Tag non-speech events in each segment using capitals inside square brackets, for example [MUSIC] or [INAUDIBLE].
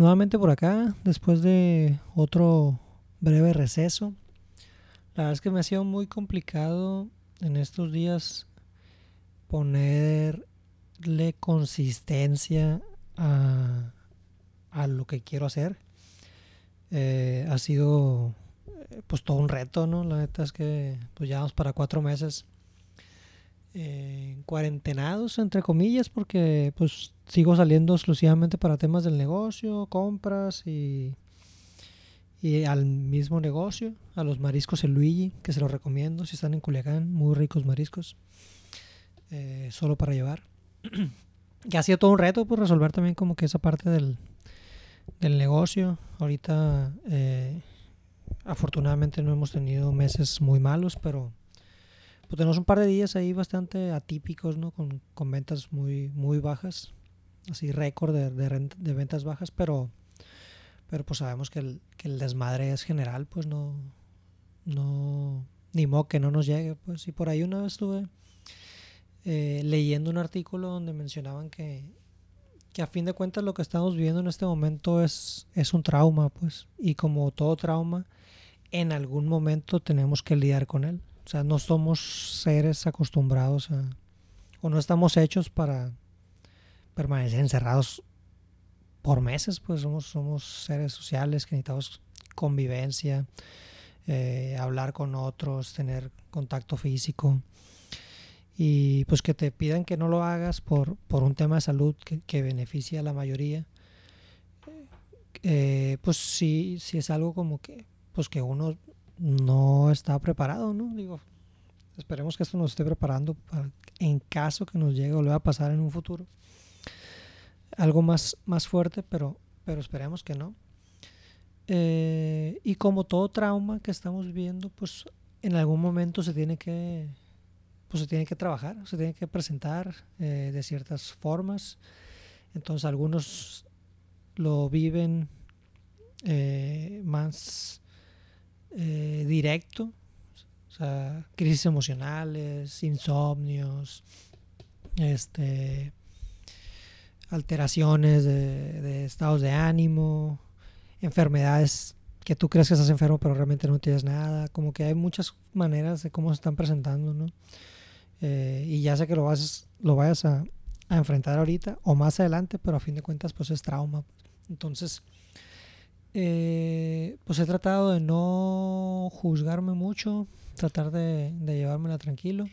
Nuevamente por acá, después de otro breve receso. La verdad es que me ha sido muy complicado en estos días ponerle consistencia a, a lo que quiero hacer. Eh, ha sido eh, pues todo un reto, ¿no? La neta es que pues ya vamos para cuatro meses eh, cuarentenados, entre comillas, porque pues sigo saliendo exclusivamente para temas del negocio, compras y, y al mismo negocio, a los mariscos El Luigi, que se los recomiendo si están en Culiacán, muy ricos mariscos, eh, solo para llevar. [CLEARS THROAT] que ha sido todo un reto, pues resolver también como que esa parte del, del negocio. Ahorita, eh, afortunadamente no hemos tenido meses muy malos, pero pues tenemos un par de días ahí bastante atípicos, ¿no? Con, con ventas muy, muy bajas, así récord de, de, de, ventas bajas, pero, pero pues sabemos que el, que el desmadre es general, pues no, no, ni modo que no nos llegue, pues. Y por ahí una vez estuve eh, leyendo un artículo donde mencionaban que, que a fin de cuentas lo que estamos viviendo en este momento es, es un trauma, pues. Y como todo trauma, en algún momento tenemos que lidiar con él. O sea, no somos seres acostumbrados a, o no estamos hechos para permanecer encerrados por meses, pues somos, somos seres sociales que necesitamos convivencia, eh, hablar con otros, tener contacto físico. Y pues que te pidan que no lo hagas por, por un tema de salud que, que beneficia a la mayoría. Eh, pues sí, sí es algo como que, pues que uno no está preparado, ¿no? Digo, esperemos que esto nos esté preparando para, en caso que nos llegue o le va a pasar en un futuro. Algo más, más fuerte, pero, pero esperemos que no. Eh, y como todo trauma que estamos viviendo, pues en algún momento se tiene que, pues se tiene que trabajar, se tiene que presentar eh, de ciertas formas. Entonces algunos lo viven eh, más eh, directo, crisis emocionales, insomnios, este, alteraciones de, de, estados de ánimo, enfermedades que tú crees que estás enfermo pero realmente no tienes nada, como que hay muchas maneras de cómo se están presentando, ¿no? Eh, y ya sé que lo, vas, lo vayas a, a, enfrentar ahorita o más adelante, pero a fin de cuentas pues es trauma. Entonces, eh, pues he tratado de no juzgarme mucho, tratar de, de llevármela tranquilo.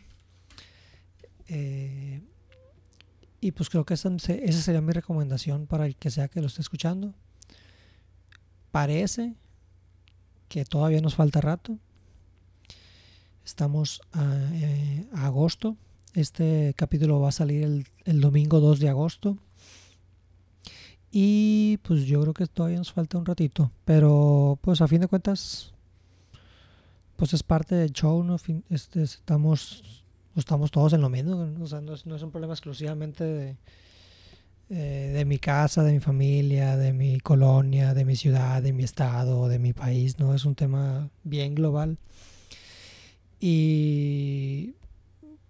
Eh, y pues creo que esa, esa, sería mi recomendación para el que sea que lo esté escuchando. Parece que todavía nos falta rato. Estamos a, eh, agosto. Este capítulo va a salir el, el domingo 2 de agosto. Y pues yo creo que todavía nos falta un ratito. Pero pues a fin de cuentas, pues es parte del show, ¿no? Este, estamos, estamos todos en lo mismo. O sea, no es, no es un problema exclusivamente de, eh, de mi casa, de mi familia, de mi colonia, de mi ciudad, de mi estado, de mi país, ¿no? Es un tema bien global. Y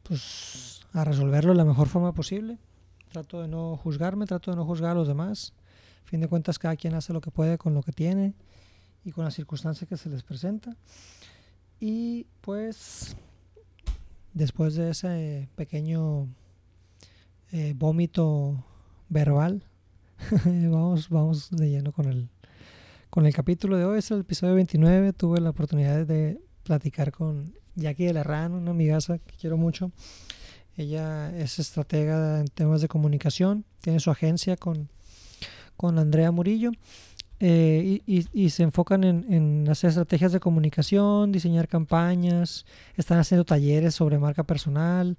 pues a resolverlo de la mejor forma posible trato de no juzgarme, trato de no juzgar a los demás. A fin de cuentas, cada quien hace lo que puede con lo que tiene y con las circunstancias que se les presenta. Y pues, después de ese pequeño eh, vómito verbal, [LAUGHS] vamos, vamos de lleno con el, con el capítulo de hoy. Es el episodio 29. Tuve la oportunidad de platicar con Jackie de la Rana, una amigaza que quiero mucho. Ella es estratega en temas de comunicación, tiene su agencia con, con Andrea Murillo eh, y, y, se enfocan en, en, hacer estrategias de comunicación, diseñar campañas, están haciendo talleres sobre marca personal,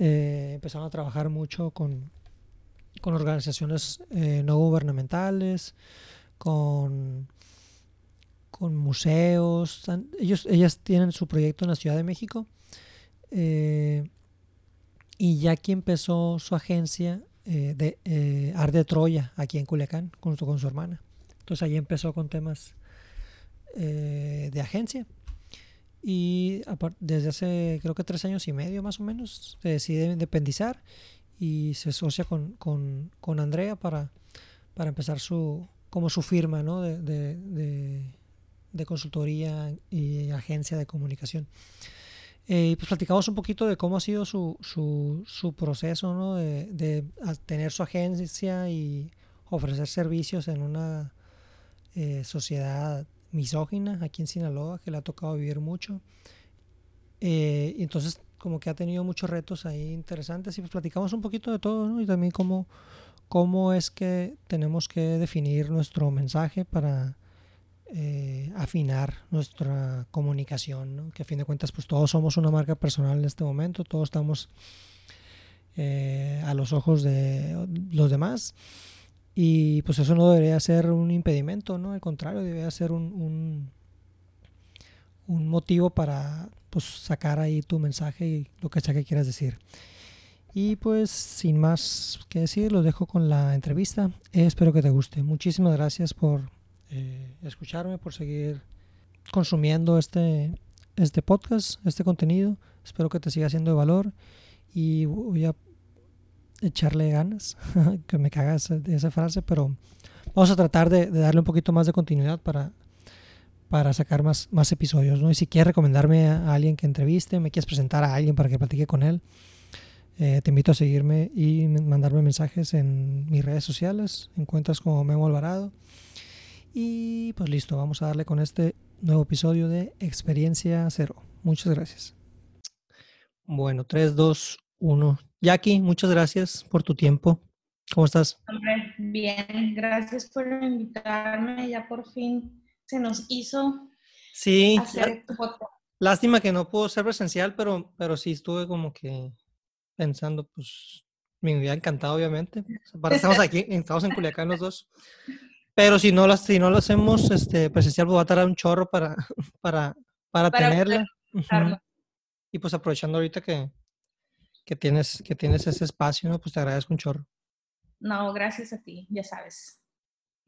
eh, empezaron a trabajar mucho con, con organizaciones eh, no gubernamentales, con, con museos. Ellos, ellas tienen su proyecto en la Ciudad de México. Eh, y Jackie empezó su agencia eh, de eh, de Troya aquí en Culiacán con su, con su hermana. Entonces ahí empezó con temas eh, de agencia. Y desde hace creo que tres años y medio más o menos se decide independizar y se asocia con, con, con Andrea para, para empezar su, como su firma ¿no? de, de, consultoría y agencia de comunicación. Eh, pues platicamos un poquito de cómo ha sido su, su, su proceso ¿no? de, de, tener su agencia y ofrecer servicios en una eh, sociedad misógina aquí en Sinaloa, que le ha tocado vivir mucho. Eh, y entonces como que ha tenido muchos retos ahí interesantes y pues platicamos un poquito de todo, ¿no? Y también cómo, cómo es que tenemos que definir nuestro mensaje para afinar nuestra comunicación, ¿no? Que a fin de cuentas pues todos somos una marca personal en este momento, todos estamos eh, a los ojos de los demás y pues eso no debería ser un impedimento, ¿no? Al contrario, debería ser un, un, un motivo para pues, sacar ahí tu mensaje y lo que sea que quieras decir. Y pues sin más que decir, los dejo con la entrevista. espero que te guste. Muchísimas gracias por eh, escucharme, por seguir consumiendo este, este podcast, este contenido. Espero que te siga siendo de valor y voy a echarle ganas, [LAUGHS] que me cagas de esa frase, pero vamos a tratar de, darle un poquito más de continuidad para, para sacar más, más episodios. ¿no? Y si quieres recomendarme a alguien que entreviste, me quieres presentar a alguien para que platique con él, eh, te invito a seguirme y mandarme mensajes en mis redes sociales. Encuentras como Memo Alvarado. Y pues listo, vamos a darle con este nuevo episodio de Experiencia Cero. Muchas gracias. Bueno, 3, 2, 1. Jackie, muchas gracias por tu tiempo. ¿Cómo estás? Hombre, bien, gracias por invitarme. Ya por fin se nos hizo sí, hacer Lástima que no pudo ser presencial, pero, pero sí estuve como que pensando, pues me hubiera encantado, obviamente. estamos aquí, estamos en Culiacán los dos. Pero si no, las, si no lo hacemos este, presencial, pues va a tardar un chorro para, [LAUGHS] para, para, tenerla. Y pues aprovechando ahorita que, que tienes, que tienes ese espacio, ¿no? Pues te agradezco un chorro. No, gracias a ti, ya sabes.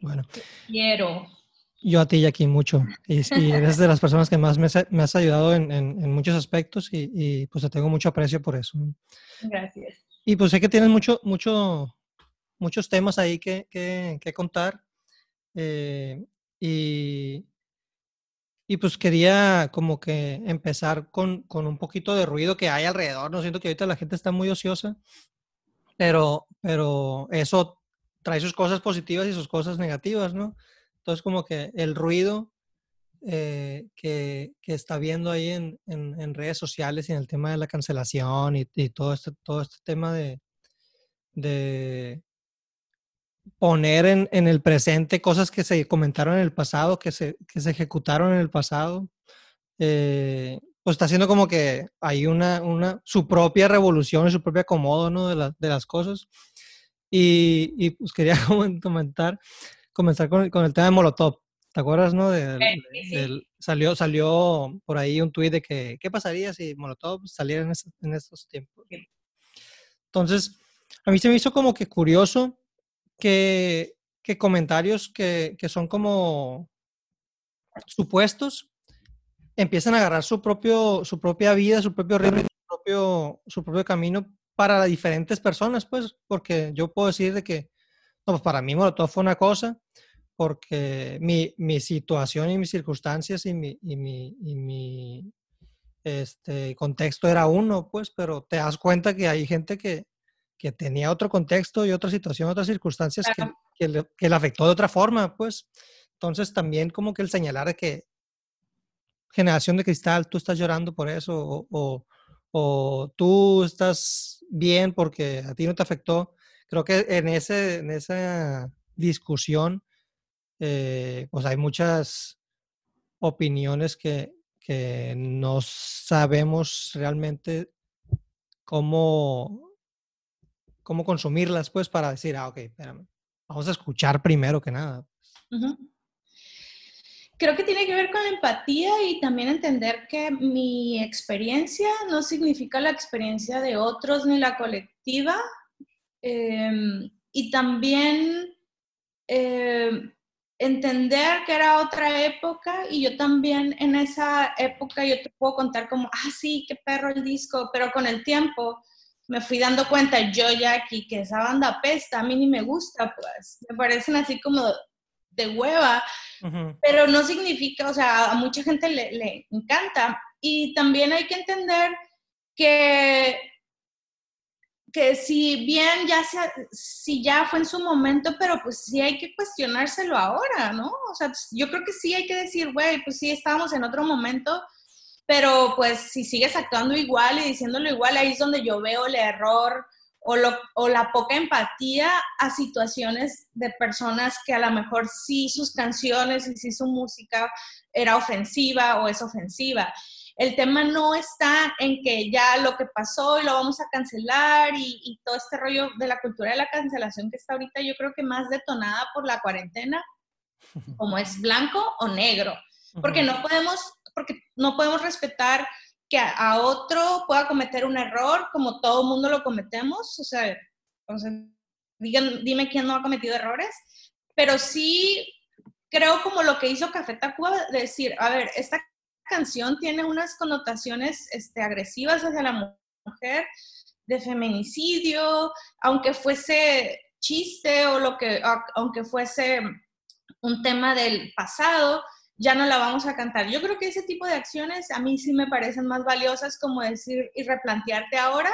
Bueno. quiero. Yo a ti, Jackie, mucho. Y, eres de las personas que más me, me has ayudado en, en, muchos aspectos y, y, pues te tengo mucho aprecio por eso. Gracias. Y pues sé que tienes mucho, mucho, muchos temas ahí que, que, que contar. Eh, y, y pues quería como que empezar con, con, un poquito de ruido que hay alrededor. No siento que ahorita la gente está muy ociosa, pero, pero eso trae sus cosas positivas y sus cosas negativas, ¿no? Entonces como que el ruido eh, que, que, está viendo ahí en, en, en, redes sociales y en el tema de la cancelación y, y todo, este, todo este tema de, de, poner en, en, el presente cosas que se comentaron en el pasado, que se, que se ejecutaron en el pasado, eh, pues está haciendo como que hay una, una, su propia revolución y su propio acomodo ¿no? de, la, de las cosas. Y, y, pues quería [LAUGHS] comentar, comenzar con, con, el tema de Molotov. ¿Te acuerdas, no? De, salió, salió por ahí un tuit de que, ¿qué pasaría si Molotov saliera en, en estos tiempos? Entonces, a mí se me hizo como que curioso que, comentarios que, son como supuestos empiezan a agarrar su, propio, su propia vida, su propio ritmo, su propio, su propio camino para diferentes personas, pues, porque yo puedo decir de que, no, pues para mí todo fue una cosa, porque mi, mi situación y mis circunstancias y mi, y mi, y mi este, contexto era uno, pues, pero te das cuenta que hay gente que, que tenía otro contexto y otra situación, otras circunstancias que, que, le, afectó de otra forma, pues. Entonces también como que el señalar que generación de cristal, tú estás llorando por eso o, o, tú estás bien porque a ti no te afectó. Creo que en, ese, en esa discusión, eh, pues hay muchas opiniones que, que no sabemos realmente cómo cómo consumirlas, pues, para decir, ah, ok, espérame, vamos a escuchar primero que nada. Creo que tiene que ver con la empatía y también entender que mi experiencia no significa la experiencia de otros ni la colectiva. Em, y también em, entender que era otra época y yo también en esa época yo te puedo contar como, ah, sí, qué perro el disco, pero con el tiempo me fui dando cuenta yo ya aquí que esa banda pesta, a mí ni me gusta, pues me parecen así como de hueva, pero no significa, o sea, a mucha gente le, le encanta. Y también hay que entender que que si bien ya sea, si ya fue en su momento, pero pues sí hay que cuestionárselo ahora, ¿no? O sea, yo creo que sí hay que decir, güey, pues sí estábamos en otro momento, pero pues si sigues actuando igual y diciéndolo igual, ahí es donde yo veo el error o, lo, o la poca empatía a situaciones de personas que a lo mejor sí sus canciones y sí su música era ofensiva o es ofensiva. El tema no está en que ya lo que pasó y lo vamos a cancelar y, todo este rollo de la cultura de la cancelación que está ahorita, yo creo que más detonada por la cuarentena, [LAUGHS] como es blanco o negro, porque no podemos, porque no podemos respetar que a, otro pueda cometer un error como todo mundo lo cometemos, o sea, dime quién no ha cometido errores, pero sí creo como lo que hizo Café Tacuba, decir, a ver, esta canción tiene unas connotaciones este, agresivas hacia la mujer, de feminicidio, aunque fuese chiste o lo que, aunque fuese un tema del pasado, ya no la vamos a cantar. Yo creo que ese tipo de acciones a mí sí me parecen más valiosas como decir y replantearte ahora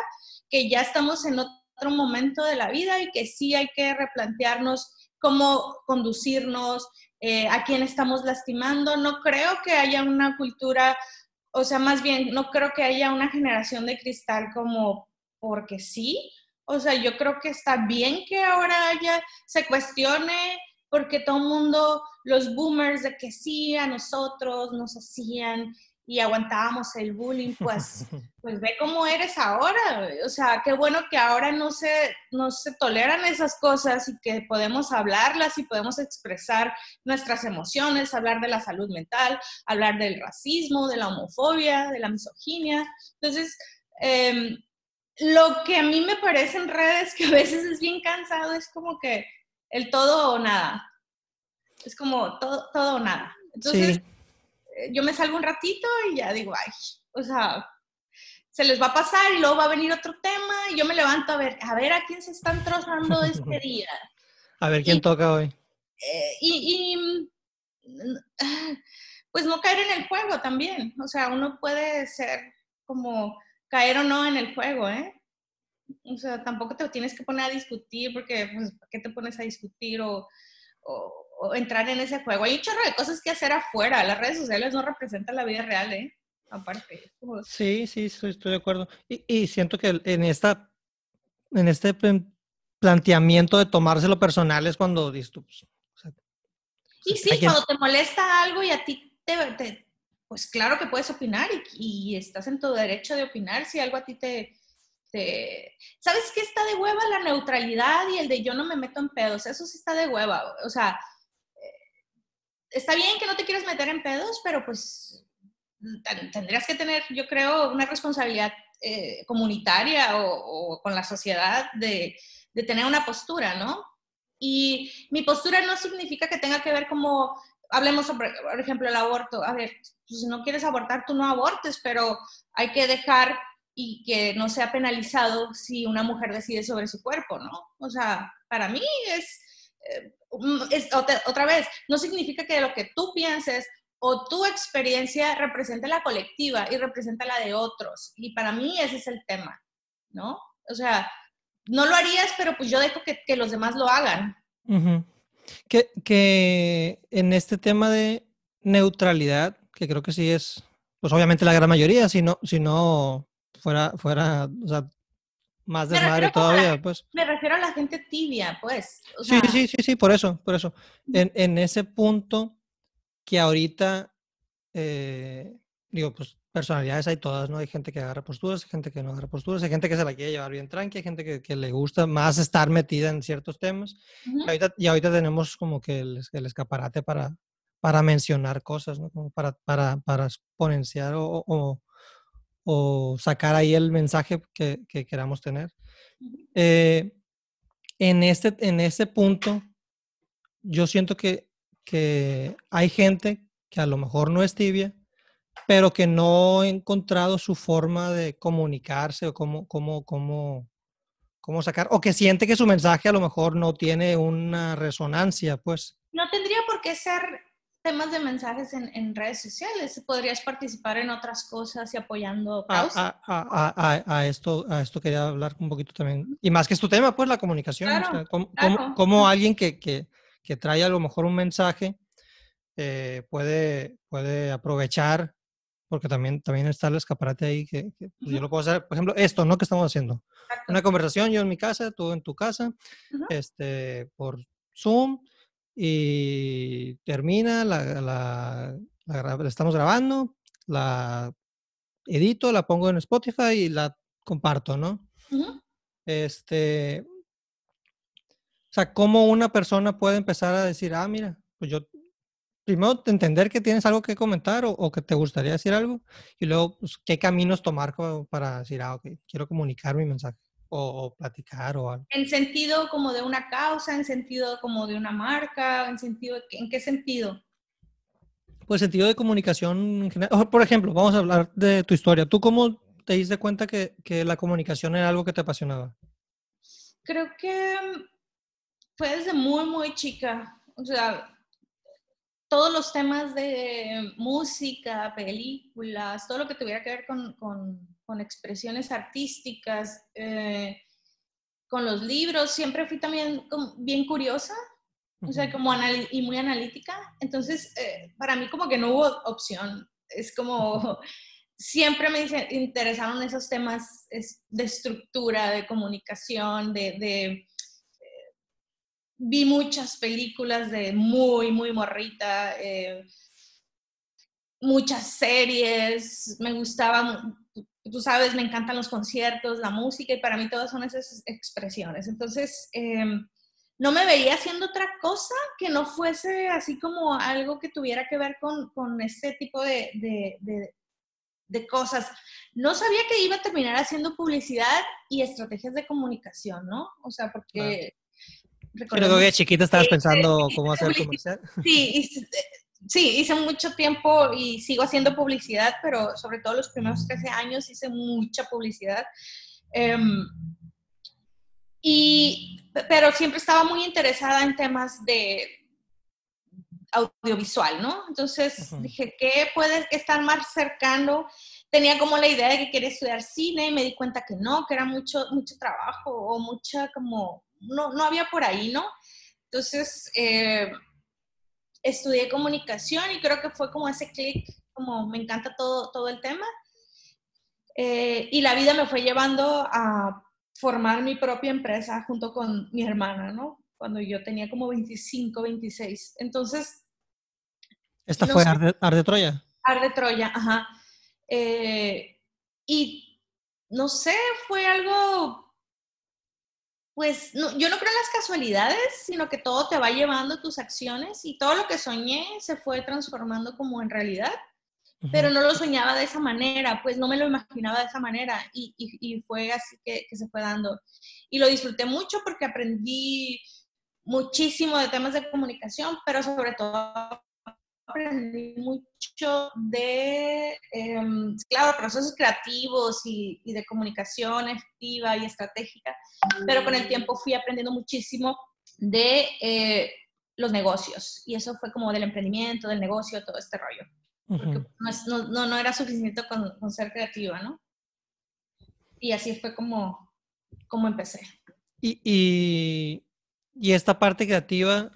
que ya estamos en otro momento de la vida y que sí hay que replantearnos cómo conducirnos, eh, a quién estamos lastimando. No creo que haya una cultura, o sea, más bien, no creo que haya una generación de cristal como porque sí. O sea, yo creo que está bien que ahora haya, se cuestione, porque todo el mundo, los boomers de que sí, a nosotros nos hacían y aguantábamos el bullying, [LAUGHS] pues, pues ve cómo eres ahora. O sea, qué bueno que ahora no se, no se toleran esas cosas y que podemos hablarlas y podemos expresar nuestras emociones, hablar de la salud mental, hablar del racismo, de la homofobia, de la misoginia. Entonces, em, lo que a mí me parece en redes que a veces es bien cansado es como que el todo o nada. Es como todo, todo o nada. Entonces, yo me salgo un ratito y ya digo, ay, o sea, se les va a pasar y luego va a venir otro tema y yo me levanto a ver, a ver a quién se están trozando este [LAUGHS] día. A ver quién toca hoy. Eh, y, mm, pues no caer en el juego también, o sea, uno puede ser como caer o no en el juego, ¿eh? O sea, tampoco te tienes que poner a discutir porque, pues, ¿para qué te pones a discutir o entrar en ese juego. Hay un chorro de cosas que hacer afuera. Las redes sociales no representan la vida real, ¿eh? Aparte. Sí, sí, estoy, de acuerdo. Y, siento que en esta, en este planteamiento de tomárselo personal es cuando dices tú, pues, y sí, cuando te molesta algo y a ti te, pues claro que puedes opinar y, estás en tu derecho de opinar si algo a ti te, te... ¿Sabes qué está de hueva? La neutralidad y el de yo no me meto en pedos, eso sí está de hueva. O sea, está bien que no te quieras meter en pedos, pero pues tendrías que tener, yo creo, una responsabilidad eh, comunitaria o, con la sociedad de, tener una postura, ¿no? Y mi postura no significa que tenga que ver como, hablemos sobre, por ejemplo, el aborto. A ver, pues, si no quieres abortar, tú no abortes, pero hay que dejar y que no sea penalizado si una mujer decide sobre su cuerpo, ¿no? O sea, para mí es, eh, Mm, otra, vez, no significa que lo que tú pienses o tu experiencia represente la colectiva y representa la de otros. Y para mí ese es el tema, ¿no? O sea, no lo harías, pero pues yo dejo que, los demás lo hagan. que, que, en este tema de neutralidad, que creo que sí es, pues obviamente la gran mayoría, si no, si no fuera, fuera, o sea, más desmadre todavía, pues. Me refiero a la gente tibia, pues. sí, sí, sí, sí, por eso, por eso. En, en ese punto que ahorita, eh, digo, pues personalidades hay todas, ¿no? Hay gente que agarra posturas, hay gente que no agarra posturas, hay gente que se la quiere llevar bien tranqui, hay gente que, que le gusta más estar metida en ciertos temas. y, ahorita, y, ahorita, tenemos como que el, el, escaparate para, para mencionar cosas, ¿no? Como para, para, para exponenciar o, o o sacar ahí el mensaje que, queramos tener. Eh, en, este, en este punto, yo siento que, que hay gente que a lo mejor no es tibia, pero que no ha encontrado su forma de comunicarse o cómo, cómo, cómo, cómo sacar, o que siente que su mensaje a lo mejor no tiene una resonancia, pues. No tendría por qué ser temas de mensajes en, redes sociales. Podrías participar en otras cosas y apoyando causas. A, esto, a esto quería hablar un poquito también. Y más que es tu tema, pues la comunicación. ¿cómo, alguien que, que, que, trae a lo mejor un mensaje eh, puede, puede aprovechar, porque también, también está el escaparate ahí, que, pues, yo lo puedo hacer, por ejemplo, esto, ¿no? Que estamos haciendo. Una conversación, yo en mi casa, tú en tu casa, este, por Zoom y termina, la, la, estamos grabando, la edito, la pongo en Spotify y la comparto, ¿no? Este, o sea, ¿cómo una persona puede empezar a decir, ah, mira, pues yo, primero entender que tienes algo que comentar o, que te gustaría decir algo y luego, pues, ¿qué caminos tomar para decir, ah, ok, quiero comunicar mi mensaje? O, platicar o algo. En sentido como de una causa, en sentido como de una marca, en sentido, ¿en qué sentido? Pues sentido de comunicación en general. Por ejemplo, vamos a hablar de tu historia. ¿Tú cómo te diste cuenta que, que la comunicación era algo que te apasionaba? Creo que mm, fue desde muy, muy chica. O sea, todos los temas de música, películas, todo lo que tuviera que ver con, con con expresiones artísticas, eh, con los libros, siempre fui también bien curiosa, o sea, como y muy analítica. Entonces, eh, para mí como que no hubo opción. Es como, [LAUGHS] siempre me interesaron esos temas de estructura, de comunicación, de... de eh, vi muchas películas de muy, muy morrita, muchas series, me gustaban tú sabes, me encantan los conciertos, la música y para mí todas son esas expresiones. Entonces, em, no me veía haciendo otra cosa que no fuese así como algo que tuviera que ver con, con este tipo de, de, de, cosas. No sabía que iba a terminar haciendo publicidad y estrategias de comunicación, ¿no? O sea, porque... Creo que chiquita estabas pensando cómo hacer. Sí, y, sí, hice mucho tiempo y sigo haciendo publicidad, pero sobre todo los primeros 13 años hice mucha publicidad. Em, y, pero siempre estaba muy interesada en temas de audiovisual, ¿no? Entonces dije, ¿qué puede estar más cercano? Tenía como la idea de que quería estudiar cine y me di cuenta que no, que era mucho, mucho trabajo o mucha como, no, no había por ahí, ¿no? Entonces, eh, estudié comunicación y creo que fue como ese clic, como me encanta todo, todo el tema. Eh, y la vida me fue llevando a formar mi propia empresa junto con mi hermana, ¿no? Cuando yo tenía como 25, 26. Entonces... ¿Esta fue Arde, Arde, Troya? Arde Troya, ajá. Eh, y no sé, fue algo pues yo no creo en las casualidades, sino que todo te va llevando tus acciones y todo lo que soñé se fue transformando como en realidad, pero no lo soñaba de esa manera, pues no me lo imaginaba de esa manera y, y, fue así que, que, se fue dando. Y lo disfruté mucho porque aprendí muchísimo de temas de comunicación, pero sobre todo aprendí mucho de, em, claro, procesos creativos y, de comunicación efectiva y estratégica, pero con el tiempo fui aprendiendo muchísimo de eh, los negocios y eso fue como del emprendimiento, del negocio, todo este rollo. Porque no, no, era suficiente con, ser creativa, ¿no? Y así fue como, como empecé. Y, y, y esta parte creativa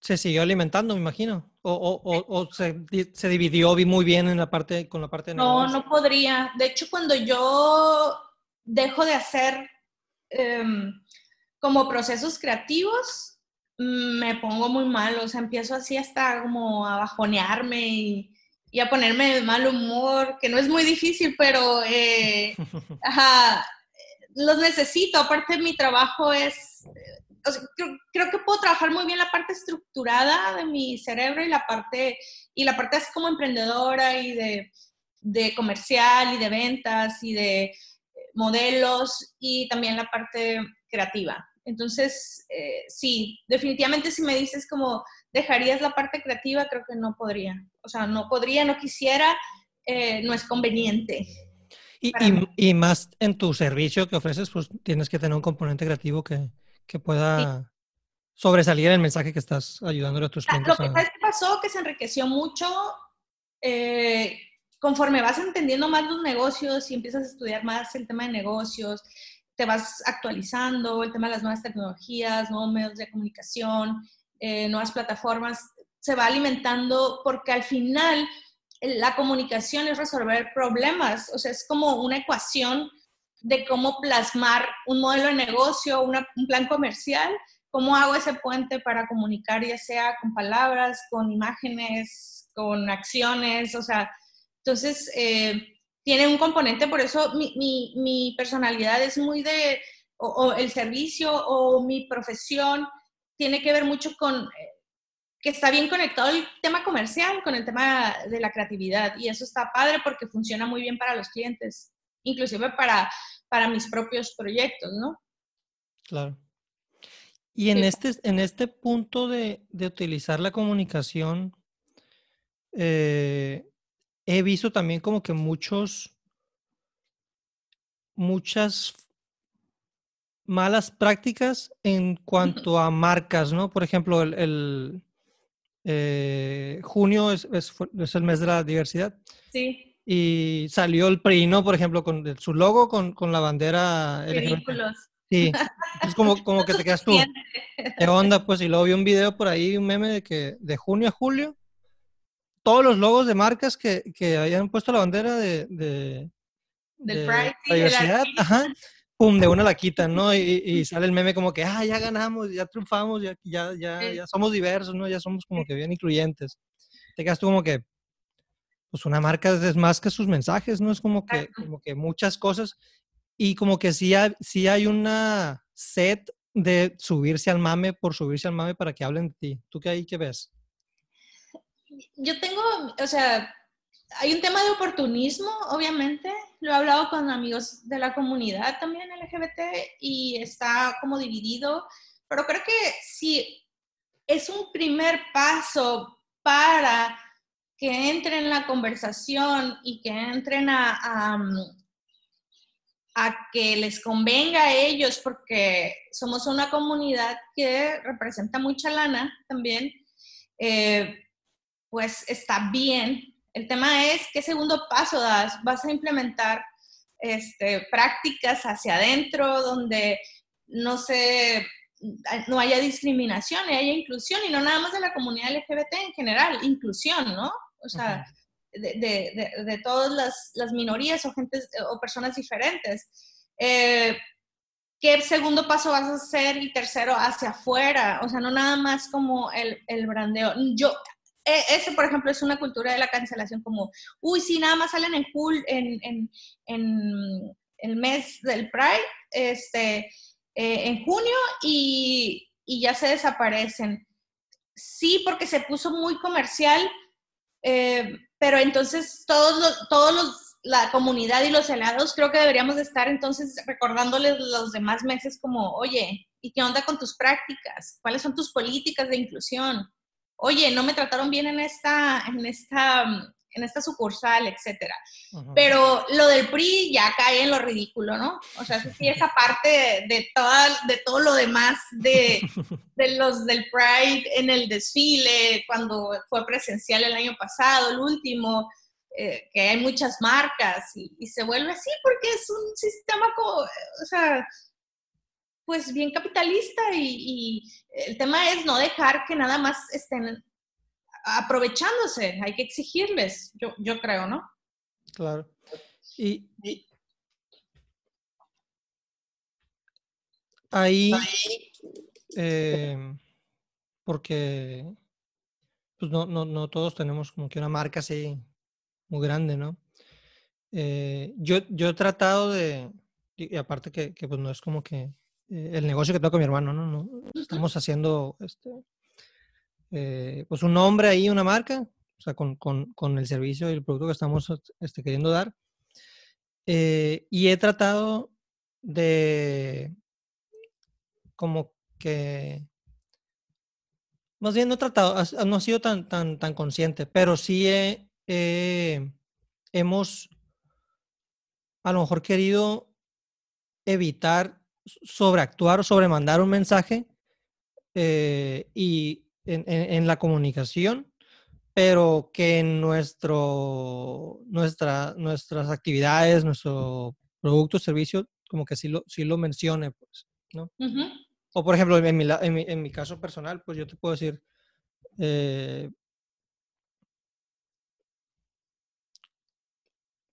se siguió alimentando, me imagino. O, o, o, se, se, dividió muy bien en la parte, con la parte de No, no podría. De hecho, cuando yo dejo de hacer em, como procesos creativos, me pongo muy mal. O sea, empiezo así hasta como a bajonearme y, y a ponerme de mal humor, que no es muy difícil, pero eh, [LAUGHS] ajá, los necesito. Aparte, mi trabajo es creo, que puedo trabajar muy bien la parte estructurada de mi cerebro y la parte, y la parte así como emprendedora y de, de comercial y de ventas y de modelos y también la parte creativa. Entonces, eh, sí, definitivamente si me dices como dejarías la parte creativa, creo que no podría. O sea, no podría, no quisiera. eh, no es conveniente. Y, y, más en tu servicio que ofreces, pues tienes que tener un componente creativo que, que pueda sobresalir el mensaje que estás ayudando a tus ah, clientes. Lo que pasó que se enriqueció mucho eh, conforme vas entendiendo más los negocios y empiezas a estudiar más el tema de negocios, te vas actualizando, el tema de las nuevas tecnologías, nuevos medios de comunicación, eh, nuevas plataformas, se va alimentando porque al final la comunicación es resolver problemas, o sea, es como una ecuación de cómo plasmar un modelo de negocio, un plan comercial, cómo hago ese puente para comunicar, ya sea con palabras, con imágenes, con acciones, o sea, entonces eh, tiene un componente, por eso mi, personalidad es muy de, o, el servicio o mi profesión tiene que ver mucho con eh, que está bien conectado el tema comercial con el tema de la creatividad y eso está padre porque funciona muy bien para los clientes, inclusive para para mis propios proyectos, ¿no? Claro. Y en, este, en este punto de, utilizar la comunicación, eh, he visto también como que muchos, muchas malas prácticas en cuanto a marcas, ¿no? Por ejemplo, el, eh, junio es, es, el mes de la diversidad. Sí y salió el PRI. Por ejemplo, con su logo con, con la bandera Ridículos. Sí, es como, como que te quedas tú. ¿Qué onda? Pues, y luego vi un video por ahí, un meme de que de junio a julio, todos los logos de marcas que, que habían puesto la bandera de, de, Del Pride, la diversidad, ajá, pum, de una la quitan, ¿no? Y, y, sale el meme como que, ah, ya ganamos, ya triunfamos, ya, ya, ya, ya somos diversos, ¿no? Ya somos como que bien incluyentes. Te quedas tú como que, pues una marca es más que sus mensajes, ¿no? Es como que, como que muchas cosas y como que sí hay, hay una set de subirse al mame por subirse al mame para que hablen de ti. ¿Tú qué ahí qué ves? Yo tengo, o sea, hay un tema de oportunismo, obviamente. Lo he hablado con amigos de la comunidad también LGBT y está como dividido, pero creo que sí es un primer paso para que entren en la conversación y que entren a, a, que les convenga a ellos, porque somos una comunidad que representa mucha lana también, eh, pues está bien. El tema es qué segundo paso das. Vas a implementar este, prácticas hacia adentro donde no se no haya discriminación y haya inclusión, y no nada más de la comunidad LGBT en general, inclusión, ¿no? O sea, de, todas las, minorías o, gentes, o personas diferentes. Eh, ¿Qué segundo paso vas a hacer y tercero hacia afuera? O sea, no nada más como el, el brandeo. Yo, e, ese, por ejemplo, es una cultura de la cancelación como, uy, sí, nada más salen en, cool, en, en, en el mes del Pride, este, eh, en junio y, y, ya se desaparecen. Sí, porque se puso muy comercial, eh, pero entonces todos los, todos los, la comunidad y los helados creo que deberíamos estar entonces recordándoles los demás meses como, oye, ¿y qué onda con tus prácticas? ¿Cuáles son tus políticas de inclusión? Oye, no me trataron bien en esta, en esta en esta sucursal, etcétera. Pero lo del PRI ya cae en lo ridículo, ¿no? O sea, sí, esa parte de, de, de todo lo demás de, [LAUGHS] de, los del Pride en el desfile, cuando fue presencial el año pasado, el último, eh, que hay muchas marcas y, se vuelve así porque es un sistema como, o sea, pues bien capitalista y, y, el tema es no dejar que nada más estén aprovechándose, hay que exigirles, yo, yo creo, ¿no? Claro. Y, ahí, em, porque pues no, no, no, todos tenemos como que una marca así muy grande, ¿no? Eh, yo, yo he tratado de, y aparte que, que pues no es como que eh, el negocio que tengo con mi hermano, ¿no? no estamos haciendo este, eh, pues un nombre ahí, una marca, o sea, con, con, con el servicio y el producto que estamos este, queriendo dar. Eh, y he tratado de como que más bien no he tratado, no he sido tan, tan, tan consciente, pero sí he, hemos a lo mejor querido evitar sobreactuar o sobremandar un mensaje eh, y en, la comunicación, pero que en nuestro, nuestra, nuestras actividades, nuestro producto servicio, como que sí lo, sí lo mencione, pues, ¿no? O por ejemplo, en mi, en, mi, en mi, caso personal, pues yo te puedo decir, eh,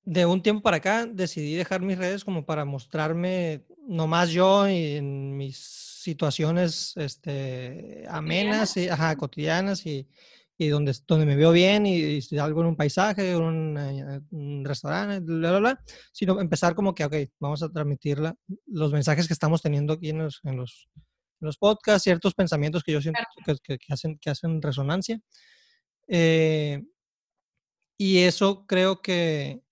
de un tiempo para acá decidí dejar mis redes como para mostrarme nomás yo y en mis situaciones este, amenas y ajá, cotidianas y, y, donde, donde me veo bien y, y algo en un paisaje, un, eh, un restaurante, bla, bla, bla, sino empezar como que, ok, vamos a transmitir los mensajes que estamos teniendo aquí en los, en los, los podcasts, ciertos pensamientos que yo siento que, que, que hacen, que hacen resonancia. Eh, y eso creo que,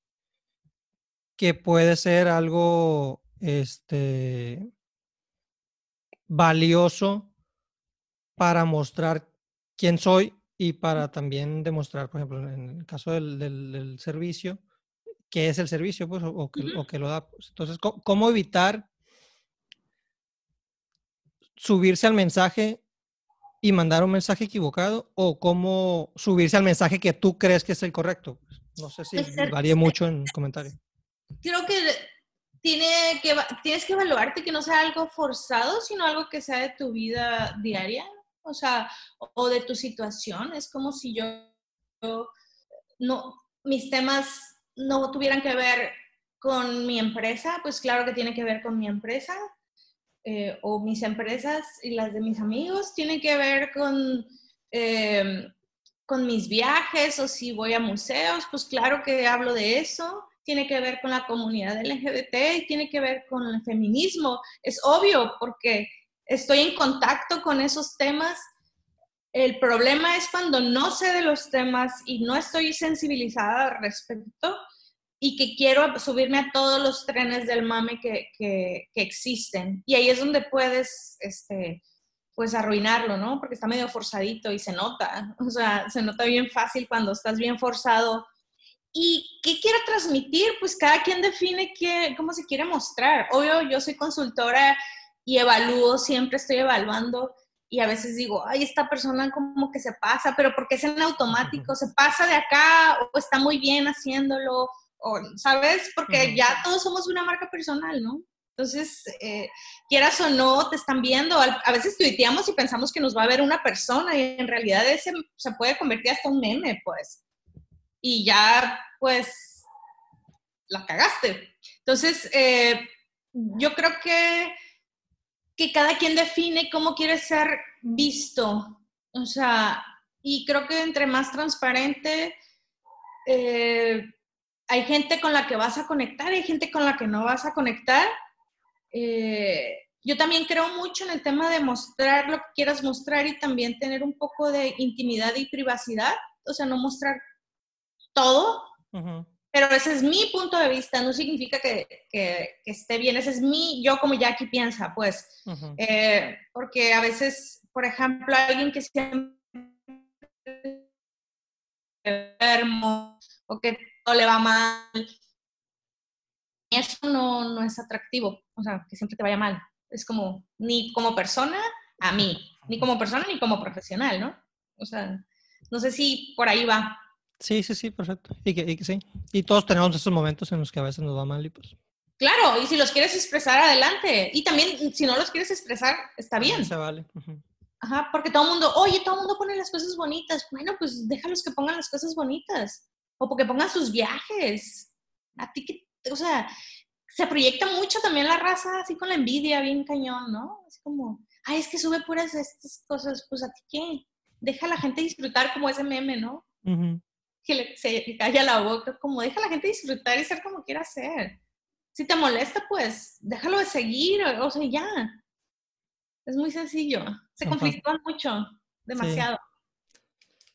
que puede ser algo este, valioso para mostrar quién soy y para también demostrar, por ejemplo, en el caso del, del, servicio, qué es el servicio, pues, o, que, o que, lo da. Pues. Entonces, ¿cómo, evitar subirse al mensaje y mandar un mensaje equivocado o cómo subirse al mensaje que tú crees que es el correcto? No sé si varía mucho en comentarios creo que, tiene que tienes que evaluarte que no sea algo forzado, sino algo que sea de tu vida diaria, o sea, o de tu situación. Es como si yo, no, mis temas no tuvieran que ver con mi empresa, pues claro que tiene que ver con mi empresa, eh, o mis empresas y las de mis amigos, tiene que ver con, eh, con mis viajes, o si voy a museos, pues claro que hablo de eso tiene que ver con la comunidad LGBT y tiene que ver con el feminismo. Es obvio porque estoy en contacto con esos temas. El problema es cuando no sé de los temas y no estoy sensibilizada al respecto y que quiero subirme a todos los trenes del mame que, que, existen. Y ahí es donde puedes, este, pues, arruinarlo, ¿no? Porque está medio forzadito y se nota. [LAUGHS] O sea, se nota bien fácil cuando estás bien forzado ¿Y qué quiero transmitir? Pues cada quien define qué, cómo se quiere mostrar. Obvio, yo soy consultora y evalúo, siempre estoy evaluando y a veces digo, ay, esta persona como que se pasa, pero porque es en automático, se pasa de acá o está muy bien haciéndolo, o, ¿sabes? Porque ya todos somos una marca personal, ¿no? Entonces, eh, quieras o no, te están viendo. A veces tuiteamos y pensamos que nos va a ver una persona y en realidad ese se puede convertir hasta un meme, pues y ya pues la cagaste. Entonces, eh, yo creo que, que cada quien define cómo quiere ser visto. O sea, y creo que entre más transparente, eh, hay gente con la que vas a conectar, hay gente con la que no vas a conectar. Eh, yo también creo mucho en el tema de mostrar lo que quieras mostrar y también tener un poco de intimidad y privacidad, o sea, no mostrar todo, pero ese es mi punto de vista, no significa que, que, esté bien, ese es mi, yo como Jackie piensa, pues, eh, porque a veces, por ejemplo, alguien que siempre enfermo o que todo le va mal, eso no, no es atractivo, o sea, que siempre te vaya mal. Es como, ni como persona, a mí, ni como persona, ni como profesional, ¿no? O sea, no sé si por ahí va. Sí, sí, sí, perfecto. Y que, y sí. Y todos tenemos esos momentos en los que a veces nos va mal y pues. Claro, y si los quieres expresar, adelante. Y también, si no los quieres expresar, está bien. Se vale. Ajá, porque todo el mundo, oye, todo el mundo pone las cosas bonitas. Bueno, pues déjalos que pongan las cosas bonitas. O porque pongan sus viajes. A ti que, o sea, se proyecta mucho también la raza, así con la envidia, bien cañón, ¿no? Es como, ay, es que sube puras estas cosas, pues a ti qué. Deja a la gente disfrutar como ese meme, ¿no? Que le, se calla la boca, como deja a la gente disfrutar y ser como quiera ser. Si te molesta, pues déjalo de seguir, o, sea, ya. Es muy sencillo. Se conflictúan mucho, demasiado.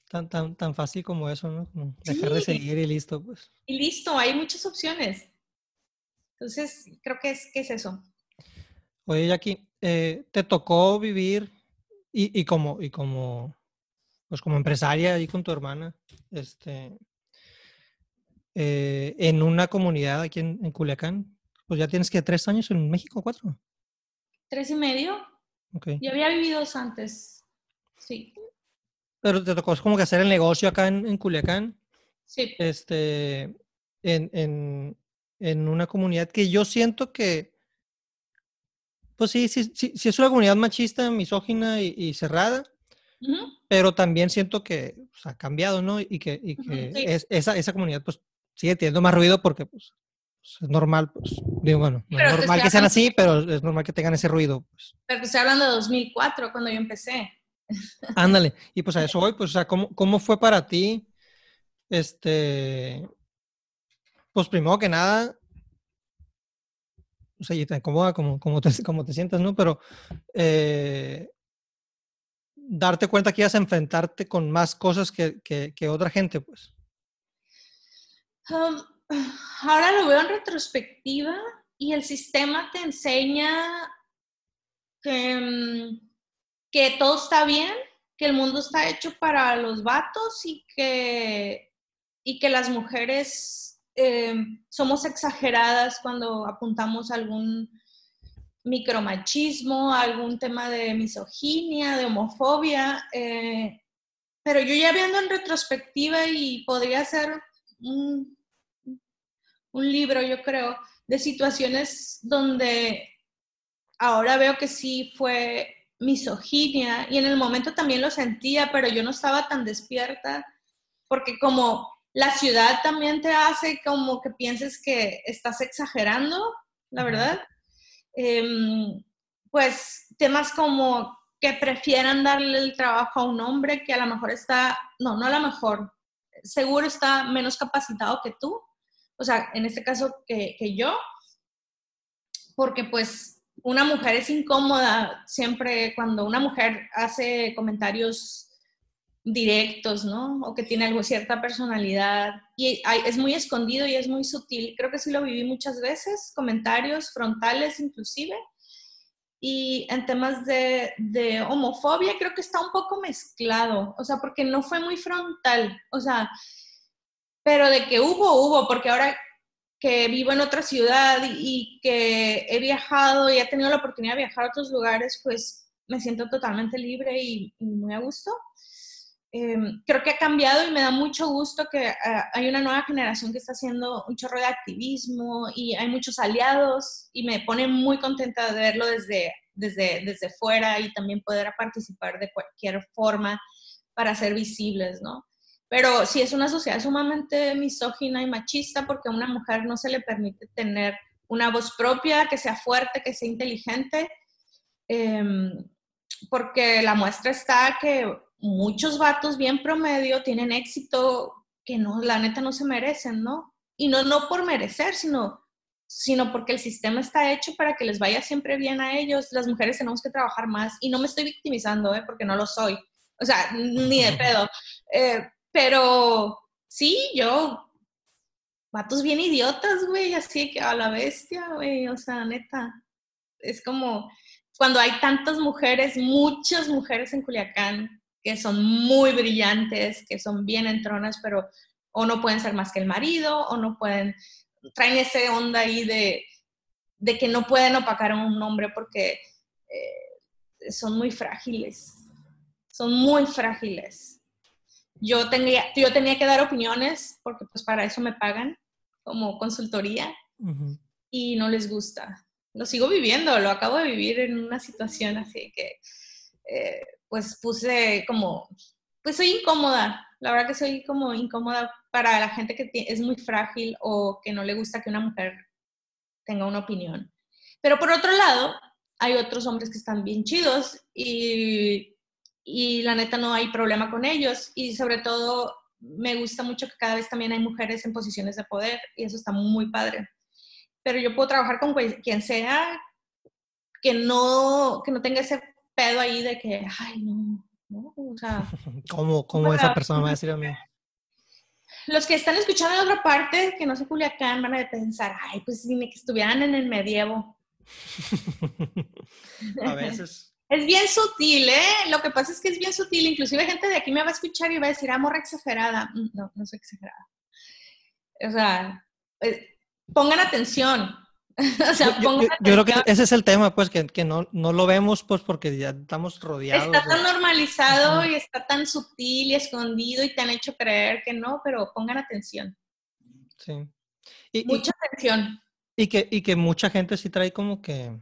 Tan, tan, tan fácil como eso, ¿no? dejar de seguir y listo, pues. Y listo, hay muchas opciones. Entonces, creo que es, que es eso. Oye, Jackie, eh, ¿te tocó vivir y, y, como, y como pues como empresaria ahí con tu hermana, este, eh, en una comunidad aquí en, Culiacán. Pues ya tienes que tres años en México, cuatro. Tres y medio. Okay. Yo había vivido antes, sí. Pero te tocó como que hacer el negocio acá en, en Culiacán. Sí. Este, en, en, en, una comunidad que yo siento que, pues sí, sí, sí, sí es una comunidad machista, misógina y, cerrada, pero también siento que pues, ha cambiado, ¿no? Y que, y que es, esa, esa comunidad pues sigue teniendo más ruido porque pues, pues es normal, pues digo, bueno, no es normal que sean así, pero es normal que tengan ese ruido. Pues. Pero estoy hablando de 2004, cuando yo empecé. Ándale, y pues a eso voy, pues, o sea, ¿cómo, cómo fue para ti, este, pues primero que nada, o sea, y te incomoda como, como, te, como te sientas, ¿no? Pero eh, darte cuenta que ibas a enfrentarte con más cosas que, que, otra gente, pues. Ahora lo veo en retrospectiva y el sistema te enseña que, mm, que todo está bien, que el mundo está hecho para los vatos y que, y que las mujeres eh, somos exageradas cuando apuntamos algún micromachismo, algún tema de misoginia, de homofobia. Eh, pero yo ya viendo en retrospectiva y podría ser un, un libro, yo creo, de situaciones donde ahora veo que sí fue misoginia y en el momento también lo sentía, pero yo no estaba tan despierta porque como la ciudad también te hace como que pienses que estás exagerando, la verdad. Em, pues temas como que prefieran darle el trabajo a un hombre que a lo mejor está, no, no a lo mejor, seguro está menos capacitado que tú, o sea, en este caso que, que yo, porque pues una mujer es incómoda siempre cuando una mujer hace comentarios directos, ¿no? O que tiene algo, cierta personalidad. Y es muy escondido y es muy sutil. Creo que sí lo viví muchas veces, comentarios frontales inclusive. Y en temas de, homofobia creo que está un poco mezclado, o sea, porque no fue muy frontal, o sea, pero de que hubo, hubo, porque ahora que vivo en otra ciudad y, que he viajado y he tenido la oportunidad de viajar a otros lugares, pues me siento totalmente libre y, muy a gusto. Em, creo que ha cambiado y me da mucho gusto que ah, hay una nueva generación que está haciendo un chorro de activismo y hay muchos aliados y me pone muy contenta de verlo desde, desde, desde fuera y también poder participar de cualquier forma para ser visibles, ¿no? Pero sí es una sociedad sumamente misógina y machista porque a una mujer no se le permite tener una voz propia, que sea fuerte, que sea inteligente, em, porque la muestra está que muchos vatos bien promedio tienen éxito que no, la neta no se merecen, ¿no? Y no, no por merecer, sino, sino porque el sistema está hecho para que les vaya siempre bien a ellos. Las mujeres tenemos que trabajar más y no me estoy victimizando, ¿eh? porque no lo soy. O sea, ni de pedo. Eh, pero sí, yo, vatos bien idiotas, güey, así que a la bestia, güey, o sea, neta, es como cuando hay tantas mujeres, muchas mujeres en Culiacán, que son muy brillantes, que son bien entronas, pero o no pueden ser más que el marido, o no pueden, traen ese onda ahí de, de que no pueden opacar a un hombre porque eh, son muy frágiles, son muy frágiles yo tenía, yo tenía que dar opiniones porque pues para eso me pagan como consultoría y no les gusta. Lo sigo viviendo, lo acabo de vivir en una situación así que eh, pues puse como, pues soy incómoda, la verdad que soy como incómoda para la gente que es muy frágil o que no le gusta que una mujer tenga una opinión. Pero por otro lado, hay otros hombres que están bien chidos y y la neta no hay problema con ellos y sobre todo me gusta mucho que cada vez también hay mujeres en posiciones de poder y eso está muy padre. Pero yo puedo trabajar con quien sea que no, que no tenga ese pedo ahí de que, ay, no, no, o sea... [LAUGHS] ¿Cómo, cómo esa persona me va a decir a mí? [LAUGHS] Los que están escuchando en otra parte, que no sé Culiacán, van a pensar, ay, pues dime que estuvieran en el medievo. [LAUGHS] a veces. Es bien sutil, ¿eh? Lo que pasa es que es bien sutil. Inclusive gente de aquí me va a escuchar y va a decir, ah, morra exagerada. Mm, no, no soy exagerada. O sea, eh, pongan atención. [LAUGHS] o sea, yo, creo que ese es el tema, pues, que, que, no, no lo vemos, pues, porque ya estamos rodeados. Está tan normalizado y está tan sutil y escondido y te han hecho creer que no, pero pongan atención. Sí. Mucha atención. Y que, y que mucha gente sí trae como que...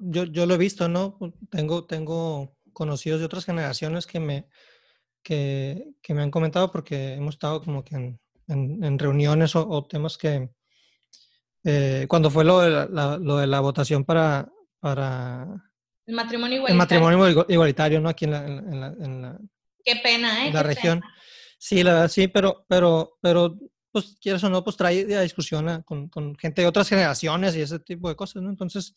yo, yo lo he visto, ¿no? Tengo, tengo conocidos de otras generaciones que me, que, que me han comentado porque hemos estado como que en, en, reuniones o, temas que... Eh, cuando fue lo de la, lo de la votación para, para... El matrimonio igualitario. El matrimonio igualitario, ¿no? Aquí en la... En la, Qué pena, ¿eh? la región. Sí, la verdad, sí, pero, pero, pero pues quieres o no, pues trae a discusión con, con, gente de otras generaciones y ese tipo de cosas, ¿no? Entonces,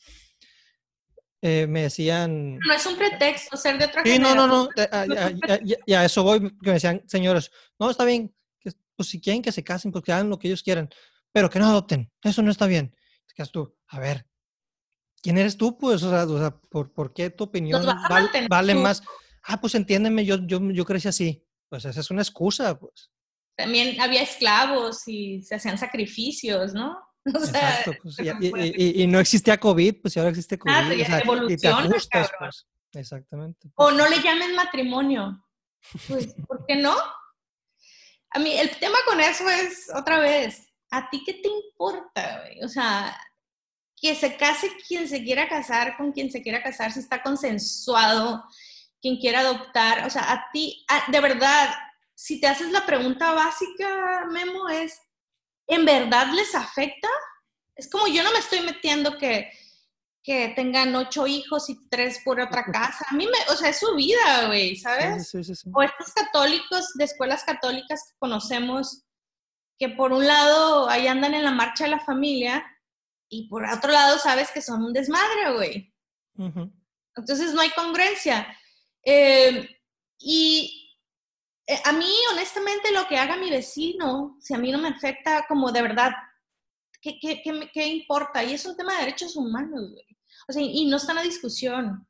eh, me decían... No es un pretexto ser de otra sí, generación. no, no, no, y a, eso voy, que me decían, señores, no, está bien, que, pues si quieren que se casen, pues que hagan lo que ellos quieran, pero que no adopten, eso no está bien. Te quedas tú, a ver, ¿quién eres tú? Pues, o sea, o sea ¿por, ¿por, qué tu opinión vale, más? Ah, pues entiéndeme, yo, yo, yo crecí así. Pues esa es una excusa, pues también había esclavos y se hacían sacrificios, ¿no? [LAUGHS] Exacto, pues, y, no existía COVID, pues ahora existe COVID. Ah, ya evoluciona, pues. Exactamente. O no le llamen matrimonio. Pues, ¿por qué no? A mí, el tema con eso es, otra vez, ¿a ti qué te importa, güey? O sea, que se case quien se quiera casar con quien se quiera casar, si está consensuado, quien quiera adoptar, o sea, a ti, de verdad, si te haces la pregunta básica, Memo, es, ¿en verdad les afecta? Es como yo no me estoy metiendo que, que tengan ocho hijos y tres por otra [LAUGHS] casa. A mí me, o sea, es su vida, güey, ¿sabes? Sí, sí, sí, o estos católicos de escuelas católicas que conocemos, que por un lado ahí andan en la marcha de la familia y por otro lado sabes que son un desmadre, güey. Entonces no hay congruencia. Eh, y eh, a mí, honestamente, lo que haga mi vecino, si a mí no me afecta como de verdad, ¿qué, qué, qué, importa? Y es un tema de derechos humanos, güey. O sea, y no está en la discusión.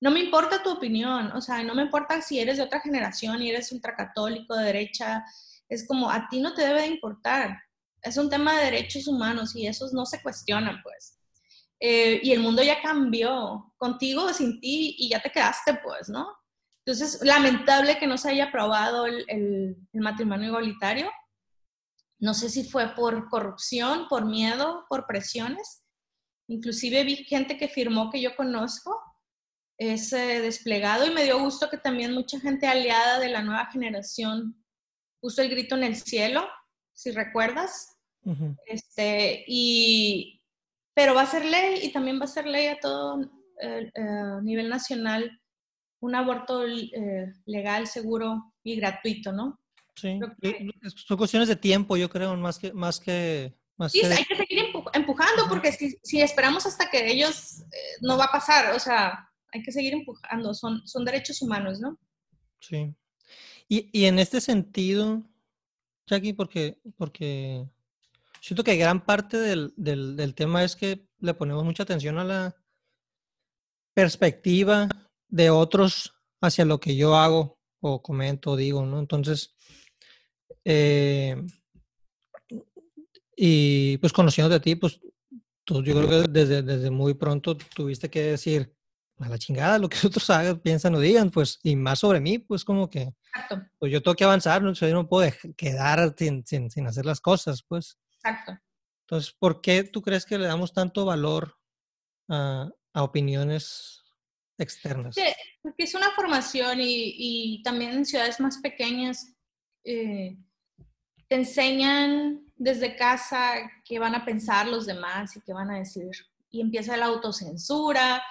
No me importa tu opinión, o sea, no me importa si eres de otra generación y eres ultracatólico, de derecha, es como a ti no te debe de importar. Es un tema de derechos humanos y esos no se cuestionan, pues. Eh, y el mundo ya cambió, contigo o sin ti, y ya te quedaste, pues, ¿no? Entonces, lamentable que no se haya aprobado el, matrimonio igualitario. No sé si fue por corrupción, por miedo, por presiones. Inclusive vi gente que firmó que yo conozco ese desplegado y me dio gusto que también mucha gente aliada de la nueva generación puso el grito en el cielo, si recuerdas. este, y, pero va a ser ley y también va a ser ley a todo eh, eh, nivel nacional un aborto eh, legal, seguro y gratuito, ¿no? Sí, son cuestiones de tiempo, yo creo, más que... Más que sí, hay que seguir empujando porque si, esperamos hasta que ellos, eh, no va a pasar, o sea, hay que seguir empujando, son, son derechos humanos, ¿no? Sí. Y, y en este sentido, Jackie, porque, porque siento que gran parte del, del, tema es que le ponemos mucha atención a la perspectiva de otros hacia lo que yo hago o comento o digo, ¿no? Entonces, eh, y pues conociendo de ti, pues yo creo que desde, desde muy pronto tuviste que decir a la chingada lo que [LAUGHS] otros hagan, piensan o digan, pues, y más sobre mí, pues como que, Exacto. pues yo tengo que avanzar, ¿no? yo no puedo quedar sin, sin, sin hacer las cosas, pues. Exacto. Entonces, ¿por qué tú crees que le damos tanto valor a, a opiniones externas. Sí, porque es una formación y, también en ciudades más pequeñas eh, te enseñan desde casa qué van a pensar los demás y qué van a decir. Y empieza la autocensura,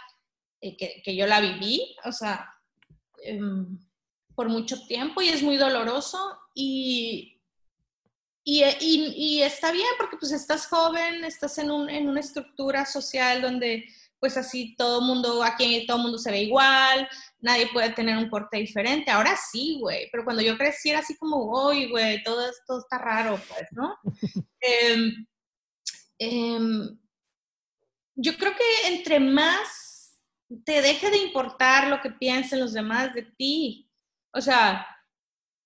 eh, que, yo la viví, o sea, em, por mucho tiempo y es muy doloroso y, y, y, está bien porque pues estás joven, estás en, un, en una estructura social donde pues así todo mundo, aquí todo mundo se ve igual, nadie puede tener un porte diferente. Ahora sí, güey, pero cuando yo crecí era así como, uy, güey, todo esto está raro, pues, ¿no? [LAUGHS] Em, em, yo creo que entre más te deje de importar lo que piensen los demás de ti, o sea,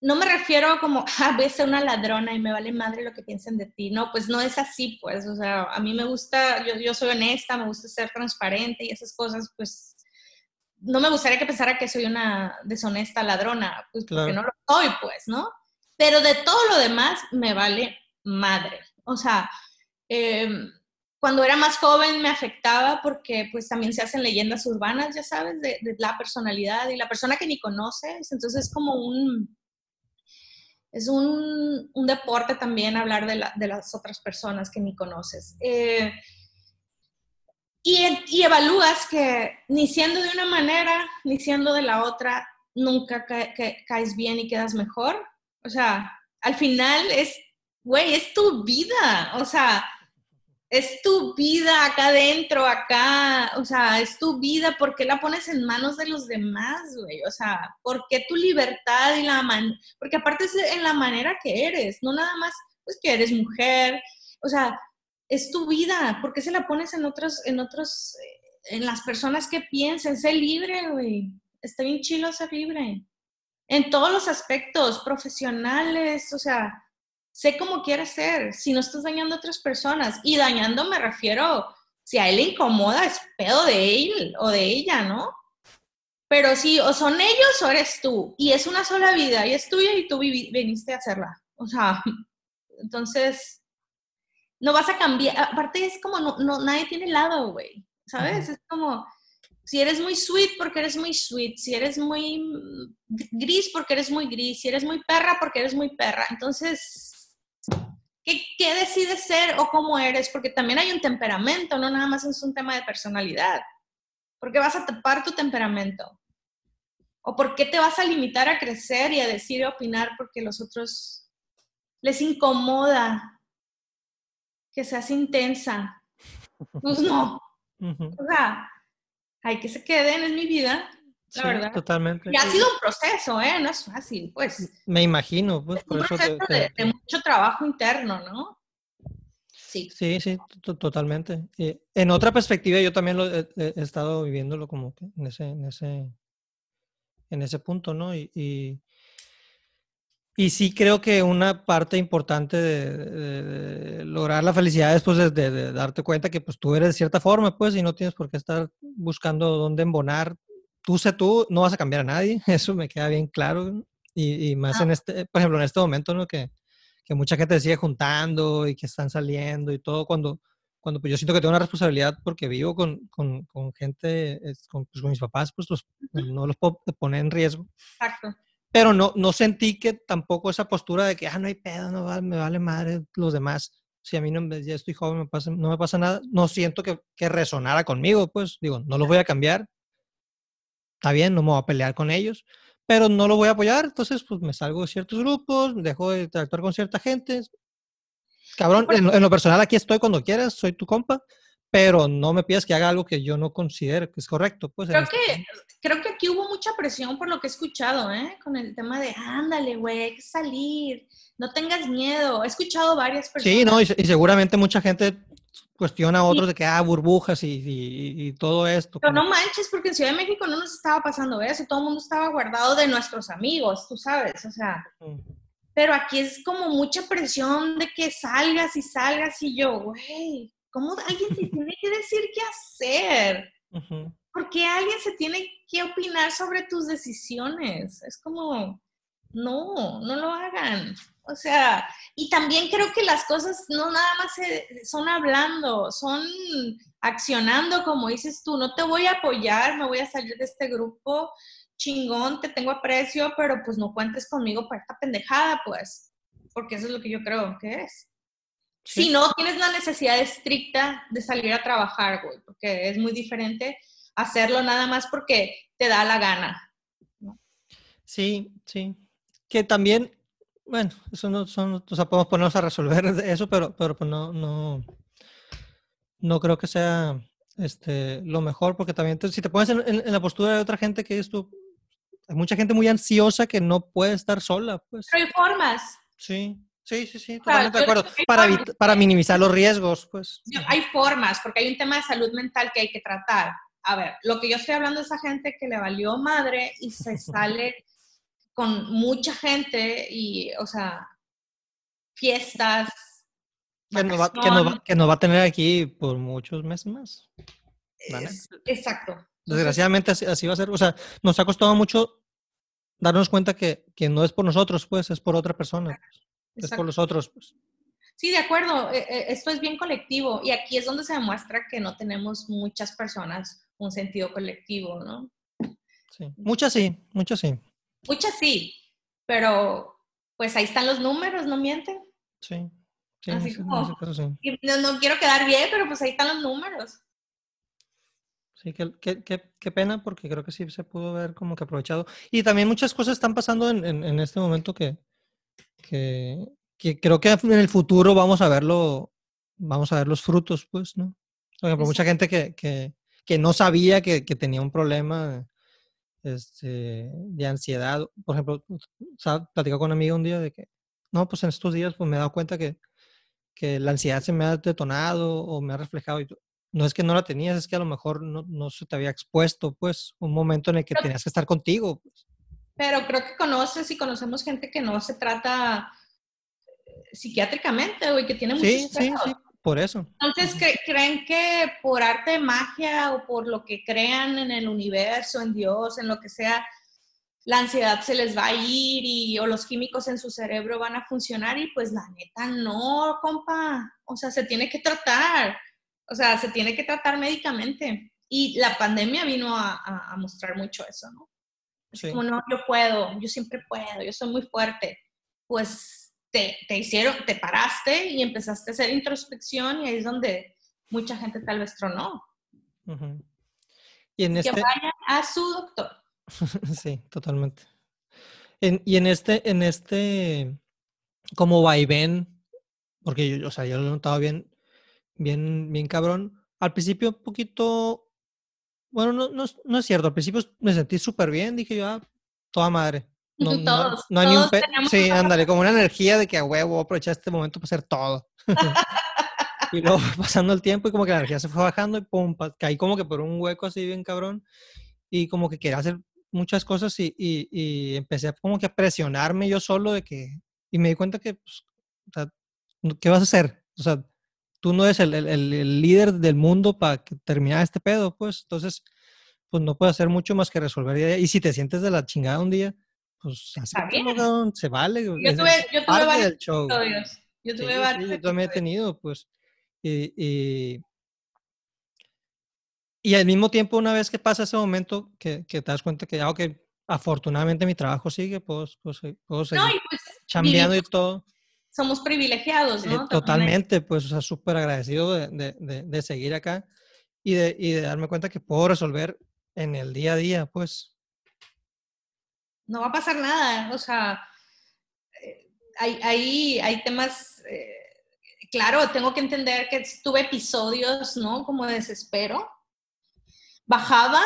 no me refiero como, [LAUGHS] ah, voy a ser una ladrona y me vale madre lo que piensen de ti. No, pues no es así, pues. O sea, a mí me gusta, yo, yo soy honesta, me gusta ser transparente y esas cosas, pues no me gustaría que pensara que soy una deshonesta ladrona, pues porque no lo soy, pues, ¿no? Pero de todo lo demás me vale madre. O sea, em, cuando era más joven me afectaba porque pues también se hacen leyendas urbanas, ya sabes, de, la personalidad y la persona que ni conoces. Entonces es como un, es un, deporte también hablar de, las otras personas que ni conoces. Eh, y, evalúas que ni siendo de una manera, ni siendo de la otra, nunca caes bien y quedas mejor. O sea, al final es, güey, es tu vida. O sea, es tu vida acá adentro, acá, o sea, es tu vida, ¿por qué la pones en manos de los demás, güey? O sea, ¿por qué tu libertad y la man... Porque aparte es en la manera que eres, no nada más, pues que eres mujer, o sea, es tu vida, ¿por qué se la pones en otros, en otros, eh, en las personas que piensen? Sé libre, güey. Está bien chilo ser libre. En todos los aspectos, profesionales, o sea, sé cómo quieres ser, si no estás dañando a otras personas. Y dañando me refiero, si a él le incomoda, es pedo de él o de ella, ¿no? Pero si o son ellos o eres tú, y es una sola vida, y es tuya y tú viniste a hacerla. O sea, [LAUGHS] entonces, no vas a cambiar, aparte es como, no, no nadie tiene lado, güey, ¿sabes? Es como, si eres muy sweet porque eres muy sweet, si eres muy gris porque eres muy gris, si eres muy perra porque eres muy perra, entonces, ¿qué, qué decides ser o cómo eres? Porque también hay un temperamento, no nada más es un tema de personalidad, porque vas a tapar tu temperamento. ¿O por qué te vas a limitar a crecer y a decir y opinar porque los otros les incomoda que seas intensa. Pues no. [LAUGHS] O sea, hay que se queden en mi vida, la verdad. Totalmente. Y ha sido un proceso, ¿eh? No es fácil, pues. Me imagino, pues. por un eso proceso de, mucho trabajo interno, ¿no? Sí. Sí, sí, totalmente. en otra perspectiva, yo también lo he, estado viviéndolo como que en ese, en ese, en ese punto, ¿no? y y sí creo que una parte importante de, lograr la felicidad es pues, de, darte cuenta que pues, tú eres de cierta forma, pues, y no tienes por qué estar buscando dónde embonar. Tú sé tú, no vas a cambiar a nadie, [LAUGHS] eso me queda bien claro. Y, y más en este, por ejemplo, en este momento, ¿no? Que, que mucha gente sigue juntando y que están saliendo y todo, cuando, cuando pues, yo siento que tengo una responsabilidad porque vivo con, con, con gente, con, pues, con, mis papás, pues los, no los puedo poner en riesgo. Exacto pero no, no sentí que tampoco esa postura de que, ah, no hay pedo, no me vale madre los demás. Si a mí no, ya estoy joven, me pasa, no me pasa nada, no siento que, que resonara conmigo, pues digo, no los voy a cambiar. Está bien, no me voy a pelear con ellos, pero no lo voy a apoyar, entonces pues me salgo de ciertos grupos, dejo de interactuar con cierta gente. Cabrón, en, en lo personal aquí estoy cuando quieras, soy tu compa, pero no me pidas que haga algo que yo no considero que es correcto. Pues, creo, este que, creo que aquí hubo mucha presión por lo que he escuchado, ¿eh? Con el tema de, ándale, güey, hay que salir, no tengas miedo. He escuchado varias personas. Sí, no, y, seguramente mucha gente cuestiona a otros de que, ah, burbujas y, y, todo esto. Pero no manches, porque en Ciudad de México no nos estaba pasando eso, todo el mundo estaba guardado de nuestros amigos, tú sabes, o sea... Pero aquí es como mucha presión de que salgas y salgas y yo, güey, ¿Cómo alguien te tiene que decir qué hacer? Porque alguien se tiene que opinar sobre tus decisiones. Es como, no, no lo hagan. O sea, y también creo que las cosas no nada más son hablando, son accionando, como dices tú, no te voy a apoyar, me voy a salir de este grupo, chingón, te tengo aprecio, pero pues no cuentes conmigo para esta pendejada, pues, porque eso es lo que yo creo que es. Si no tienes la necesidad estricta de salir a trabajar, güey, porque es muy diferente hacerlo nada más porque te da la gana. Sí, sí. Que también, bueno, eso no son, o sea, podemos ponernos a resolver eso, pero, pero pues no, no, no creo que sea este, lo mejor, porque también si te pones en, la postura de otra gente que es tú, hay mucha gente muy ansiosa que no puede estar sola, pues. Pero hay formas. Sí. Sí, sí, sí, totalmente de acuerdo. Para, para minimizar los riesgos, pues. Hay formas, porque hay un tema de salud mental que hay que tratar. A ver, lo que yo estoy hablando es a gente que le valió madre y se [LAUGHS] sale con mucha gente y, o sea, fiestas. Que nos, va, que, nos va, que nos, va, a tener aquí por muchos meses más. Es, exacto. Desgraciadamente así, así, va a ser. O sea, nos ha costado mucho darnos cuenta que, que no es por nosotros, pues, es por otra persona. Pues. Es por los otros, pues. Sí, de acuerdo. E, e, esto es bien colectivo y aquí es donde se demuestra que no tenemos muchas personas un sentido colectivo, ¿no? Sí. Muchas sí, muchas sí. Muchas sí, pero pues ahí están los números, ¿no mienten? Sí. sí Así como, No, no, quiero quedar bien, pero pues ahí están los números. Sí, qué, qué, qué, pena porque creo que sí se pudo ver como que aprovechado. Y también muchas cosas están pasando en, en, este momento que, que, que, creo que en el futuro vamos a verlo, vamos a ver los frutos, pues, ¿no? Por ejemplo, mucha gente que, que, que no sabía que, que, tenía un problema este, de ansiedad. Por ejemplo, platicado con un amigo un día de que, no, pues en estos días pues me he dado cuenta que, que la ansiedad se me ha detonado o me ha reflejado. Y no es que no la tenías, es que a lo mejor no, no se te había expuesto, pues, un momento en el que tenías que estar contigo. Pues. Pero creo que conoces y conocemos gente que no se trata eh, psiquiátricamente, o que tiene muchos sí, sí, sí, por eso. Entonces, ¿creen que por arte de magia o por lo que crean en el universo, en Dios, en lo que sea, la ansiedad se les va a ir y, o los químicos en su cerebro van a funcionar? Y pues la neta, no, compa. O sea, se tiene que tratar. O sea, se tiene que tratar médicamente. Y la pandemia vino a, mostrar mucho eso, ¿no? Es como, no, yo puedo, yo siempre puedo, yo soy muy fuerte. Pues te, te, hicieron, te paraste y empezaste a hacer introspección y ahí es donde mucha gente tal vez tronó. y en que este... vaya a su doctor. [LAUGHS] sí, totalmente. y en este, en este, como vaivén, porque yo, o sea, yo lo he notado bien, bien, bien cabrón. Al principio un poquito, bueno, no, no, no es cierto, al principio me sentí súper bien, dije yo, ah, toda madre. [LAUGHS] No, todos, no, hay ni un Sí, ándale, como una energía de que a huevo aprovechar este momento para hacer todo. [LAUGHS] [LAUGHS] y luego pasando el tiempo y como que la energía se fue bajando y pum, caí como que por un hueco así bien cabrón y como que quería hacer muchas cosas y, y, y empecé como que a presionarme yo solo de que, y me di cuenta que, pues, o sea, ¿qué vas a hacer? O sea, tú no eres el, el, el líder del mundo para terminar este pedo, pues entonces, pues no puedes hacer mucho más que resolver. Y si te sientes de la chingada un día, pues así se vale. Yo tuve, yo tuve varios episodios. Yo tuve sí, varios. Sí, yo también he tenido, pues. Y, y, y, al mismo tiempo, una vez que pasa ese momento, que, que te das cuenta que, ya, ok, afortunadamente mi trabajo sigue, pues, pues, puedo seguir no, y pues, chambeando y todo somos privilegiados, ¿no? totalmente, pues, o sea, súper agradecido de, de, de, seguir acá y de, y de darme cuenta que puedo resolver en el día a día, pues. No va a pasar nada, o sea, eh, hay, hay, hay temas, eh, claro, tengo que entender que tuve episodios, ¿no? Como de desespero. Bajaba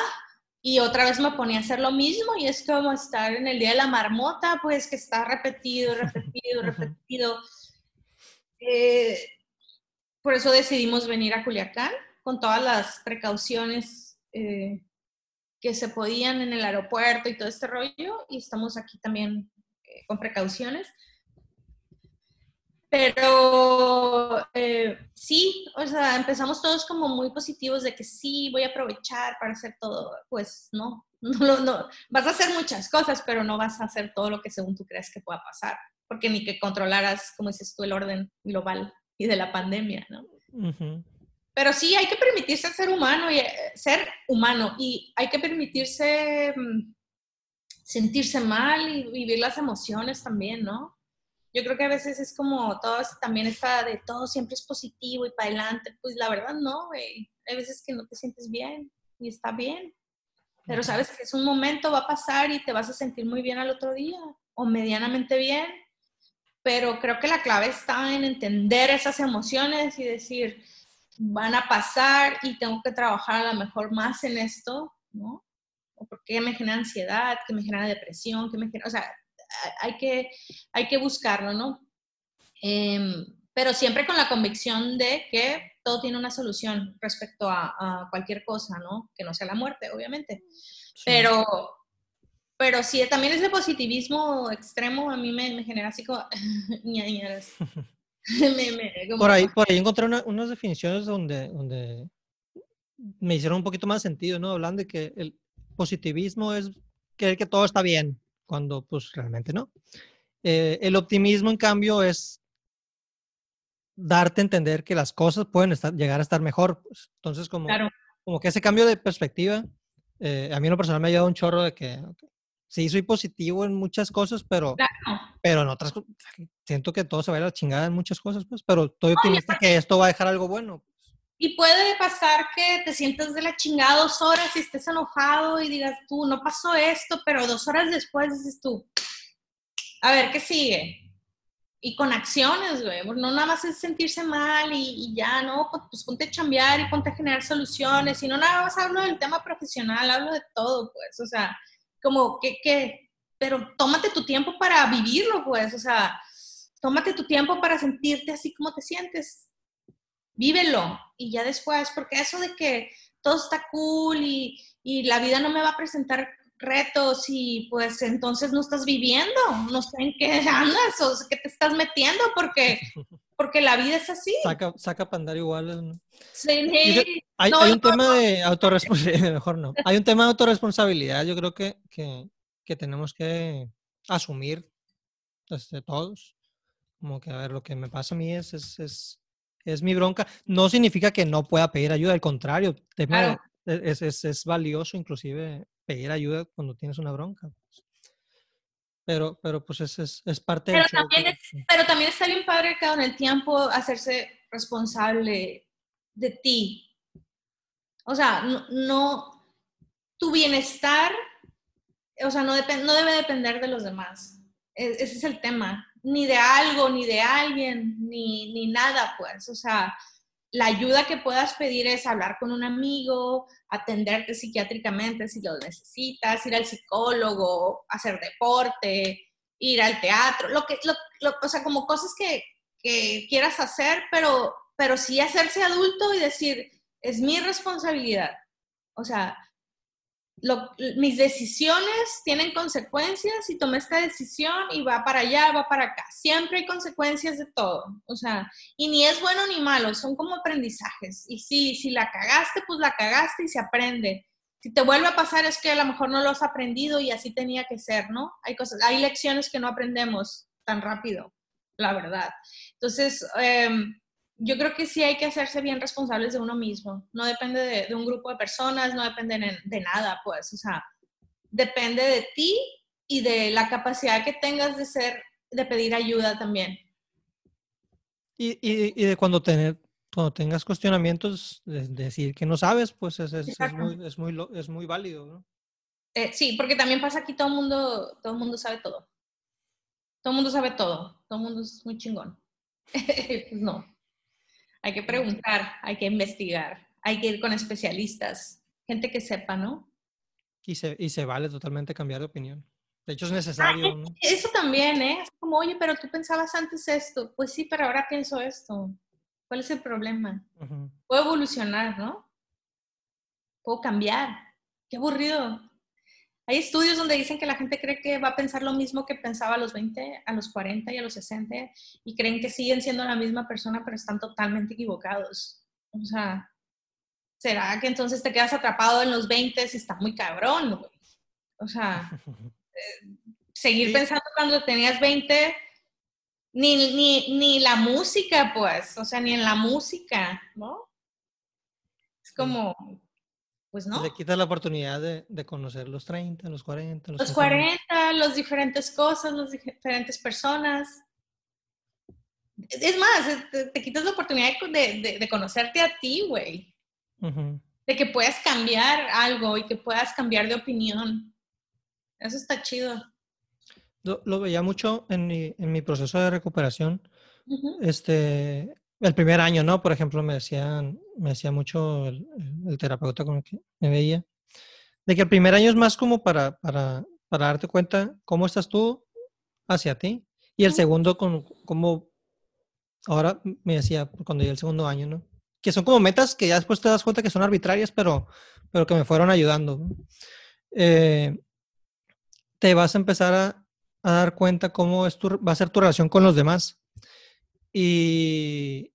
y otra vez me ponía a hacer lo mismo y es como estar en el día de la marmota, pues que está repetido, repetido, [LAUGHS] repetido. Eh, por eso decidimos venir a Culiacán con todas las precauciones eh, que se podían en el aeropuerto y todo este rollo y estamos aquí también eh, con precauciones. Pero eh, sí, o sea, empezamos todos como muy positivos de que sí, voy a aprovechar para hacer todo. Pues no, [LAUGHS] no, no, vas a hacer muchas cosas, pero no vas a hacer todo lo que según tú crees que pueda pasar, porque ni que controlaras, como dices tú, el orden global y de la pandemia, ¿no? Pero sí, hay que permitirse ser humano y eh, ser humano y hay que permitirse mm, sentirse mal y vivir las emociones también, ¿no? yo creo que a veces es como todo, también está de todo siempre es positivo y para adelante. Pues la verdad no, güey. Hay veces que no te sientes bien y está bien. Pero sabes que es un momento, va a pasar y te vas a sentir muy bien al otro día o medianamente bien. Pero creo que la clave está en entender esas emociones y decir, van a pasar y tengo que trabajar a lo mejor más en esto, ¿no? O porque me genera ansiedad, que me genera depresión, que me genera, o sea, hay que, hay que buscarlo, ¿no? Em, pero siempre con la convicción de que todo tiene una solución respecto a, cualquier cosa, ¿no? Que no sea la muerte, obviamente. Pero, pero sí, también ese positivismo extremo a mí me, genera así como... [LAUGHS] [LAUGHS] [LAUGHS] por, ahí, por ahí encontré unas definiciones donde, donde me hicieron un poquito más sentido, ¿no? Hablando de que el positivismo es creer que todo está bien, cuando pues realmente no. Eh, el optimismo, en cambio, es darte a entender que las cosas pueden estar, llegar a estar mejor. Pues. Entonces, como, como que ese cambio de perspectiva, eh, a mí en lo personal me ha ayudado un chorro de que sí soy positivo en muchas cosas, pero, pero en otras siento que todo se va a ir a la chingada en muchas cosas, pues, pero estoy optimista que esto va a dejar algo bueno. Pues. Y puede pasar que te sientas de la chingada dos horas y estés enojado y digas tú, no pasó esto, pero dos horas después dices tú, a ver, ¿qué sigue? y con acciones, güey. No nada más es sentirse mal y, ya, ¿no? Pues, pues ponte a chambear y ponte a generar soluciones. Y no nada más hablo del tema profesional, hablo de todo, pues. O sea, como que, que, pero tómate tu tiempo para vivirlo, pues. O sea, tómate tu tiempo para sentirte así como te sientes. Vívelo. Y ya después, porque eso de que todo está cool y, y la vida no me va a presentar retos y pues entonces no estás viviendo, no sé en qué [LAUGHS] andas o qué te estás metiendo porque, [LAUGHS] porque la vida es así. Saca, saca para andar igual. Sí, hay, hay, un tema de autorresponsabilidad, [LAUGHS] mejor no. Hay un tema de autorresponsabilidad, yo creo que, que, que tenemos que asumir desde todos. Como que, a ver, lo que me pasa a mí es, es, es, es mi bronca. No significa que no pueda pedir ayuda, al contrario, es, es, es valioso inclusive pedir ayuda cuando tienes una bronca. Pues. Pero, pero pues es, es, es parte pero también Pero también está bien padre que con el tiempo hacerse responsable de ti. O sea, no, tu bienestar, o sea, no, no debe depender de los demás. E, ese es el tema. Ni de algo, ni de alguien, ni, ni nada, pues. O sea, la ayuda que puedas pedir es hablar con un amigo, atenderte psiquiátricamente si lo necesitas, ir al psicólogo, hacer deporte, ir al teatro, lo que, o sea, como cosas que, que, quieras hacer, pero, pero sí hacerse adulto y decir, es mi responsabilidad. O sea, mis decisiones tienen consecuencias y tomé esta decisión y va para allá, va para acá. Siempre hay consecuencias de todo. O sea, y ni es bueno ni malo, son como aprendizajes. Y sí, si la cagaste, pues la cagaste y se aprende. Si te vuelve a pasar es que a lo mejor no lo has aprendido y así tenía que ser, ¿no? Hay cosas, hay lecciones que no aprendemos tan rápido, la verdad. Entonces, eh, yo creo que sí hay que hacerse bien responsables de uno mismo. No depende de, un grupo de personas, no depende de, nada, pues. O sea, depende de ti y de la capacidad que tengas de ser, de pedir ayuda también. Y, y, de cuando, tener, cuando tengas cuestionamientos, de decir que no sabes, pues es, es, muy, es, muy, es muy válido, ¿no? Eh, sí, porque también pasa aquí todo el mundo, todo el mundo sabe todo. Todo el mundo sabe todo. Todo el mundo es muy chingón. pues [LAUGHS] no. Hay que preguntar, hay que investigar, hay que ir con especialistas, gente que sepa, ¿no? Y se, y se vale totalmente cambiar de opinión. De hecho, es necesario. ¿no? Eso también, ¿eh? Es como, oye, pero tú pensabas antes esto. Pues sí, pero ahora pienso esto. ¿Cuál es el problema? Puedo evolucionar, ¿no? Puedo cambiar. Qué aburrido. Hay estudios donde dicen que la gente cree que va a pensar lo mismo que pensaba a los 20, a los 40 y a los 60 y creen que siguen siendo la misma persona, pero están totalmente equivocados. O sea, ¿será que entonces te quedas atrapado en los 20 y está muy cabrón, O sea, [LAUGHS] eh, seguir pensando cuando tenías 20, ni, ni, ni la música, pues, o sea, ni en la música, ¿no? Es como, pues no. Le quita la oportunidad de, de, conocer los 30, los 40, los, los 40, las diferentes cosas, las diferentes personas. Es más, te, quitas la oportunidad de, de, conocerte a ti, güey. De que puedas cambiar algo y que puedas cambiar de opinión. Eso está chido. Lo, lo veía mucho en mi, en mi, proceso de recuperación. Este, el primer año, ¿no? Por ejemplo, me decían, me decía mucho el, terapeuta con el que me veía, de que el primer año es más como para, para, para darte cuenta cómo estás tú hacia ti. Y el segundo, con cómo, ahora me decía, cuando llegué el segundo año, ¿no? Que son como metas que ya después te das cuenta que son arbitrarias, pero, pero que me fueron ayudando. Eh, te vas a empezar a, dar cuenta cómo es tu, va a ser tu relación con los demás. Y,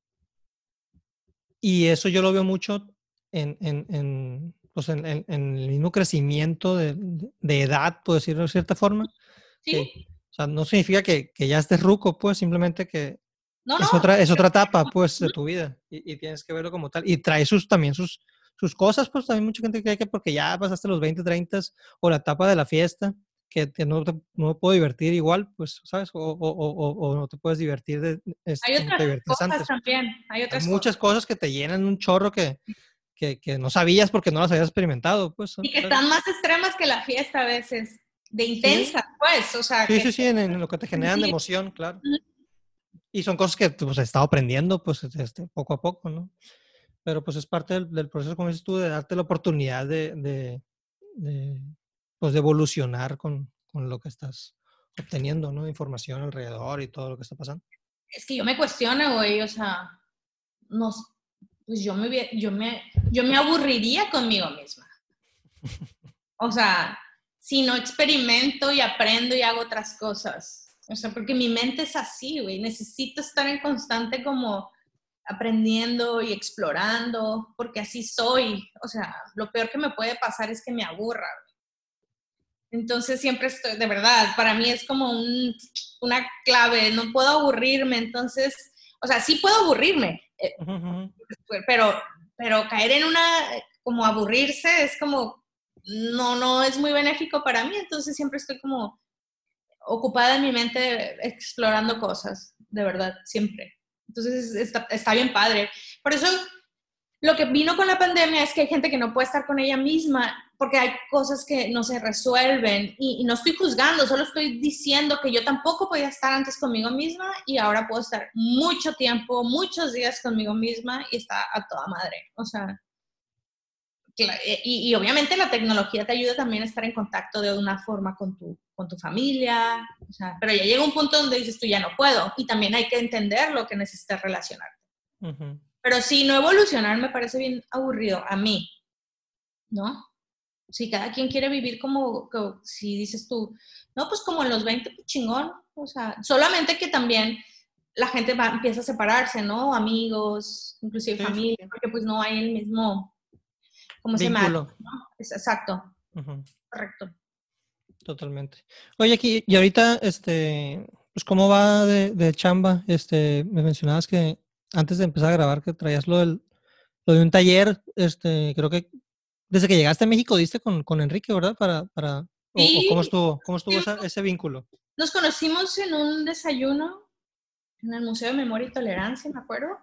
y eso yo lo veo mucho en, en, en, pues en el mismo crecimiento de, de, edad, puedo decirlo de cierta forma. Sí. o sea, no significa que, que, ya estés ruco, pues simplemente que es, otra, es otra etapa, pues, de tu vida. Y, y, tienes que verlo como tal. Y trae sus, también sus, sus cosas, pues también mucha gente cree que porque ya pasaste los 20, 30 o la etapa de la fiesta, que no, te, no me puedo divertir igual, pues, ¿sabes? O, o, o, o no te puedes divertir de... hay otras cosas también, hay otras muchas cosas. que te llenan un chorro que, que, que, no sabías porque no las habías experimentado, pues. Y que están más extremas que la fiesta a veces, de intensa, pues, o sea... Sí, sí, sí, en, lo que te generan de emoción, claro. Y son cosas que pues, he estado aprendiendo, pues, este, poco a poco, ¿no? pero pues es parte del, proceso, como dices tú, de darte la oportunidad de, pues de evolucionar con, lo que estás obteniendo, ¿no? Información alrededor y todo lo que está pasando. Es que yo me cuestiono, güey, o sea, no, pues yo me, yo, me, yo me aburriría conmigo misma. O sea, si no experimento y aprendo y hago otras cosas. O sea, porque mi mente es así, güey. Necesito estar en constante como aprendiendo y explorando, porque así soy. O sea, lo peor que me puede pasar es que me aburra. Entonces siempre estoy, de verdad, para mí es como una clave, no puedo aburrirme, entonces, o sea, sí puedo aburrirme, eh, pero, pero caer en una, como aburrirse es como, no, no es muy benéfico para mí, entonces siempre estoy como ocupada en mi mente explorando cosas, de verdad, siempre. Entonces está, bien padre. Por eso lo que vino con la pandemia es que hay gente que no puede estar con ella misma porque hay cosas que no se resuelven y, no estoy juzgando, solo estoy diciendo que yo tampoco podía estar antes conmigo misma y ahora puedo estar mucho tiempo, muchos días conmigo misma y está a toda madre. O sea, y, y, obviamente la tecnología te ayuda también a estar en contacto de una forma con tu, con tu familia, o sea, pero ya llega un punto donde dices tú ya no puedo y también hay que entender lo que necesitas relacionarte. Pero si no evolucionar me parece bien aburrido a mí, ¿no? Si cada quien quiere vivir como, si dices tú, no, pues como en los 20, pues chingón, o sea, solamente que también la gente va, empieza a separarse, ¿no? Amigos, inclusive familia, porque pues no hay el mismo ¿Cómo se llama? exacto. Correcto. Totalmente. Oye, aquí, y ahorita, este, pues, ¿cómo va de, chamba? Este, me mencionabas que antes de empezar a grabar que traías lo, del, lo de un taller, este, creo que desde que llegaste a México diste con, con Enrique, ¿verdad? Para, para, ¿Cómo estuvo, cómo estuvo ese vínculo? Nos conocimos en un desayuno en el Museo de Memoria y Tolerancia, me acuerdo,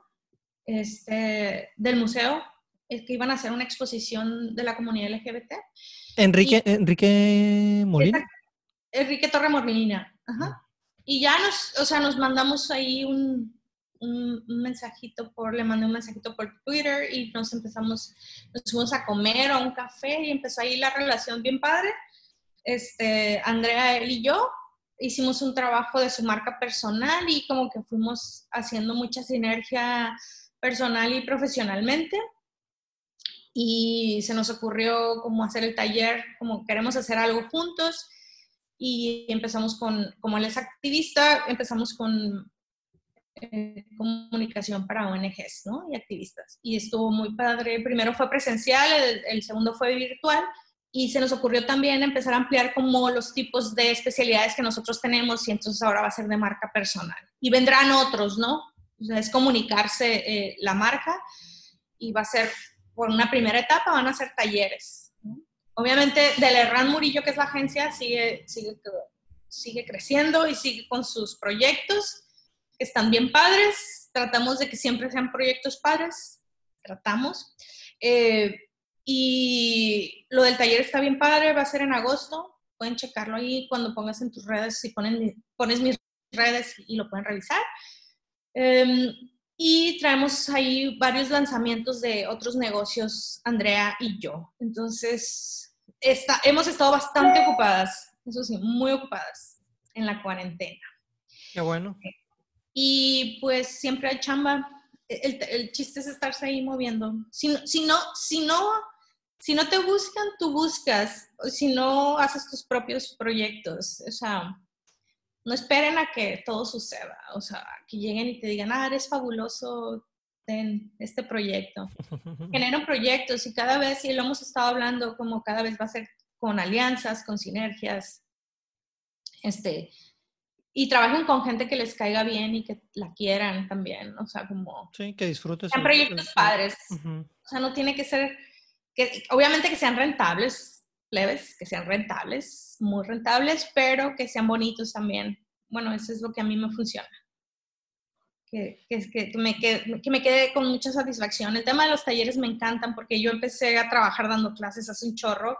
este, del museo, es que iban a hacer una exposición de la comunidad LGBT. Enrique, Enrique Molina. Enrique Torre Molina. Ajá. Y ya nos, o sea, nos mandamos ahí un, un, mensajito por, le mandé un mensajito por Twitter y nos empezamos, nos fuimos a comer a un café y empezó ahí la relación bien padre. Este, Andrea, él y yo hicimos un trabajo de su marca personal y como que fuimos haciendo mucha sinergia personal y profesionalmente y se nos ocurrió como hacer el taller, como queremos hacer algo juntos y empezamos con, como él es activista, empezamos con eh, comunicación para ONGs ¿no? y activistas. Y estuvo muy padre. Primero fue presencial, el, segundo fue virtual y se nos ocurrió también empezar a ampliar como los tipos de especialidades que nosotros tenemos y entonces ahora va a ser de marca personal. Y vendrán otros, ¿no? O sea, es comunicarse eh, la marca y va a ser por una primera etapa van a ser talleres. Obviamente, del Herrán Murillo, que es la agencia, sigue, sigue, sigue creciendo y sigue con sus proyectos, que están bien padres. Tratamos de que siempre sean proyectos padres, tratamos. Eh, y lo del taller está bien padre, va a ser en agosto. Pueden checarlo ahí cuando pongas en tus redes, si ponen, pones mis redes y lo pueden revisar. Em, y traemos ahí varios lanzamientos de otros negocios, Andrea y yo. Entonces, está, hemos estado bastante ocupadas, eso sí, muy ocupadas en la cuarentena. Qué bueno. Y pues siempre hay chamba. El, el chiste es estarse ahí moviendo. Si, si, no, si no, si no te buscan, tú buscas, si no haces tus propios proyectos, o sea, no esperen a que todo suceda, o sea, que lleguen y te digan, ah, eres fabuloso, en este proyecto. [LAUGHS] Generan proyectos y cada vez, y lo hemos estado hablando, como cada vez va a ser con alianzas, con sinergias, este, y trabajen con gente que les caiga bien y que la quieran también, o sea, como... Sí, que disfruten. Sean proyectos padres, o sea, no tiene que ser, que, obviamente que sean rentables, plebes, que sean rentables, muy rentables, pero que sean bonitos también. Bueno, eso es lo que a mí me funciona. Que, que, que, me quede, que me quede con mucha satisfacción. El tema de los talleres me encantan porque yo empecé a trabajar dando clases hace un chorro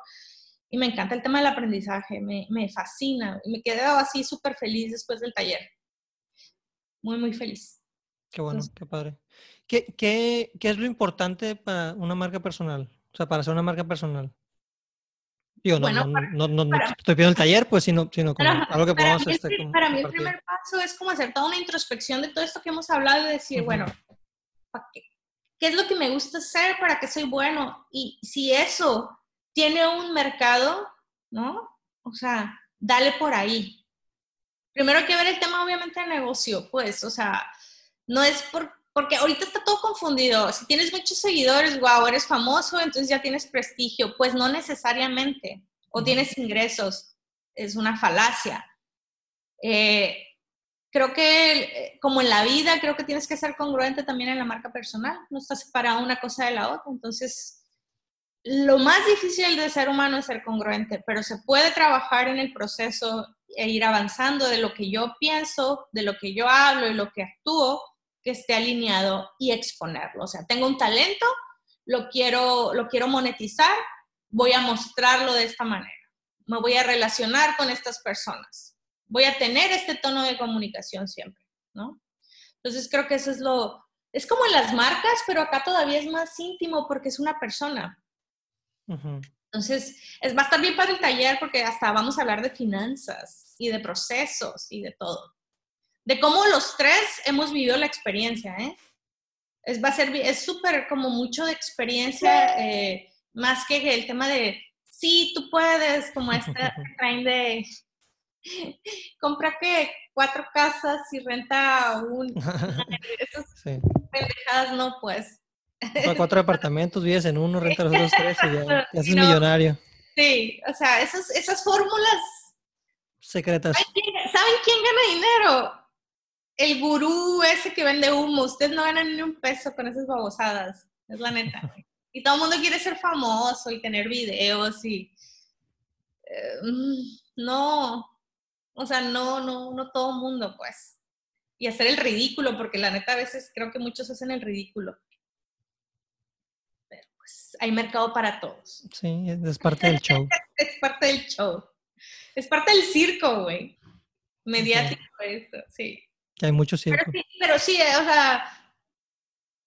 y me encanta el tema del aprendizaje, me, me fascina me quedé así súper feliz después del taller. Muy, muy feliz. Qué bueno, qué padre. ¿Qué, qué, ¿Qué es lo importante para una marca personal? O sea, para hacer una marca personal. Digo, no, bueno, no, no, no, estoy pidiendo el taller, pues, sino, sino como algo que podamos... Para, este, para mí el primer paso es como hacer toda una introspección de todo esto que hemos hablado y decir, bueno, qué? ¿qué es lo que me gusta hacer? ¿Para qué soy bueno? Y si eso tiene un mercado, ¿no? O sea, dale por ahí. Primero hay que ver el tema, obviamente, de negocio, pues, o sea, no es por, porque ahorita está todo confundido. Si tienes muchos seguidores, wow, eres famoso, entonces ya tienes prestigio. Pues no necesariamente. O tienes ingresos. Es una falacia. Eh, creo que, eh, como en la vida, creo que tienes que ser congruente también en la marca personal. No estás separada una cosa de la otra. Entonces, lo más difícil de ser humano es ser congruente, pero se puede trabajar en el proceso e ir avanzando de lo que yo pienso, de lo que yo hablo y lo que actúo, que esté alineado y exponerlo. O sea, tengo un talento, lo quiero, lo quiero monetizar, voy a mostrarlo de esta manera. Me voy a relacionar con estas personas. Voy a tener este tono de comunicación siempre, ¿no? Entonces creo que eso es lo, es como en las marcas, pero acá todavía es más íntimo porque es una persona. Entonces, es, va a estar bien para el taller porque hasta vamos a hablar de finanzas y de procesos y de todo. De cómo los tres hemos vivido la experiencia, ¿eh? Es, va a ser, es súper como mucho de experiencia, eh, más que el tema de, sí, tú puedes, como esta [LAUGHS] train de, [LAUGHS] compra que cuatro casas y renta un... [LAUGHS] Esas pendejadas no, pues cuatro departamentos, vives en uno, rentas los otros tres y ya, [LAUGHS] ya haces millonario. Sí, o sea, esas, esas fórmulas secretas. ¿Saben quién gana dinero? El gurú ese que vende humo. Ustedes no ganan ni un peso con esas babosadas. Es la neta. [LAUGHS] Y todo el mundo quiere ser famoso y tener videos y... Eh, mm, no, o sea, no, no, no todo el mundo, pues. Y hacer el ridículo, porque la neta a veces creo que muchos hacen el ridículo hay mercado para todos. Sí, es parte del show. [LAUGHS] es parte del show. Es parte del circo, güey. Mediático esto, sí. Que hay mucho circo. Pero sí, eh, o sea,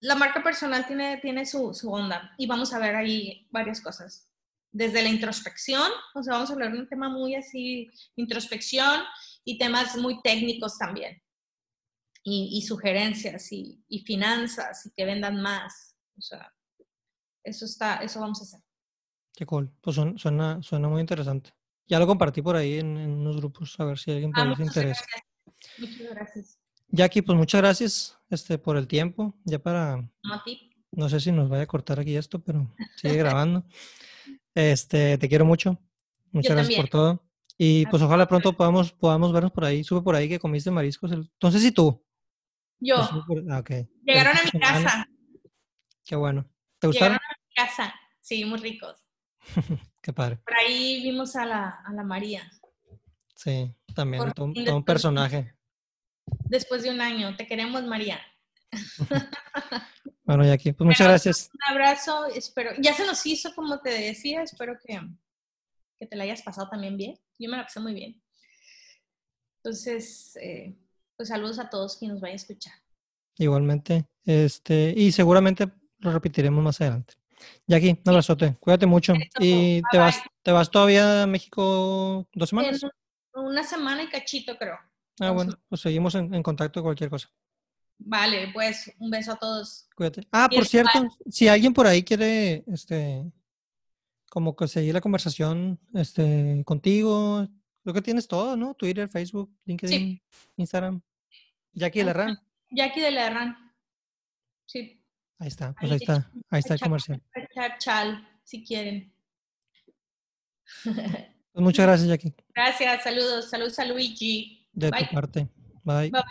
la marca personal tiene, tiene su, su, onda y vamos a ver ahí varias cosas. Desde la introspección, o sea, vamos a hablar de un tema muy así, introspección y temas muy técnicos también. Y, y sugerencias y, y finanzas y que vendan más. O sea, eso está, eso vamos a hacer. Qué cool. Pues suena, suena muy interesante. Ya lo compartí por ahí en, unos grupos, a ver si alguien por ah, interesa. Muchas gracias. Jackie, pues muchas gracias este, por el tiempo. Ya para. No, sé si nos vaya a cortar aquí esto, pero [LAUGHS] sigue grabando. Este, te quiero mucho. Muchas gracias por todo. Y pues ojalá pronto podamos, podamos vernos por ahí. Sube por ahí que comiste mariscos. Entonces, ¿y tú? Yo. Ah, Llegaron a mi casa. Qué bueno. ¿Te gustaron? Casa, sí, muy ricos. [LAUGHS] Qué padre. Por ahí vimos a la, a la María. Sí, también, todo, un personaje. Después de un año, te queremos, María. [LAUGHS] bueno, Jackie, pues muchas gracias. Un abrazo, espero, ya se nos hizo, como te decía, espero que, que te la hayas pasado también bien. Yo me la pasé muy bien. Entonces, eh, pues saludos a todos quienes nos vayan a escuchar. Igualmente, este, y seguramente lo repetiremos más adelante. Jackie, un abrazote. Cuídate mucho. ¿Y te vas, te vas todavía a México dos semanas? una semana y cachito, creo. Ah, bueno, pues seguimos en, contacto cualquier cosa. Vale, pues un beso a todos. Cuídate. Ah, por cierto, si alguien por ahí quiere este, como que seguir la conversación este, contigo. Creo que tienes todo, ¿no? Twitter, Facebook, LinkedIn, Instagram. Jackie de la RAN. Jackie de la RAN. Sí. Ahí está, pues ahí, está, ahí está el comercial. Chal, si quieren. Pues muchas gracias, Jackie. Gracias, saludos, saludos a Luigi. De tu parte. Bye. Bye.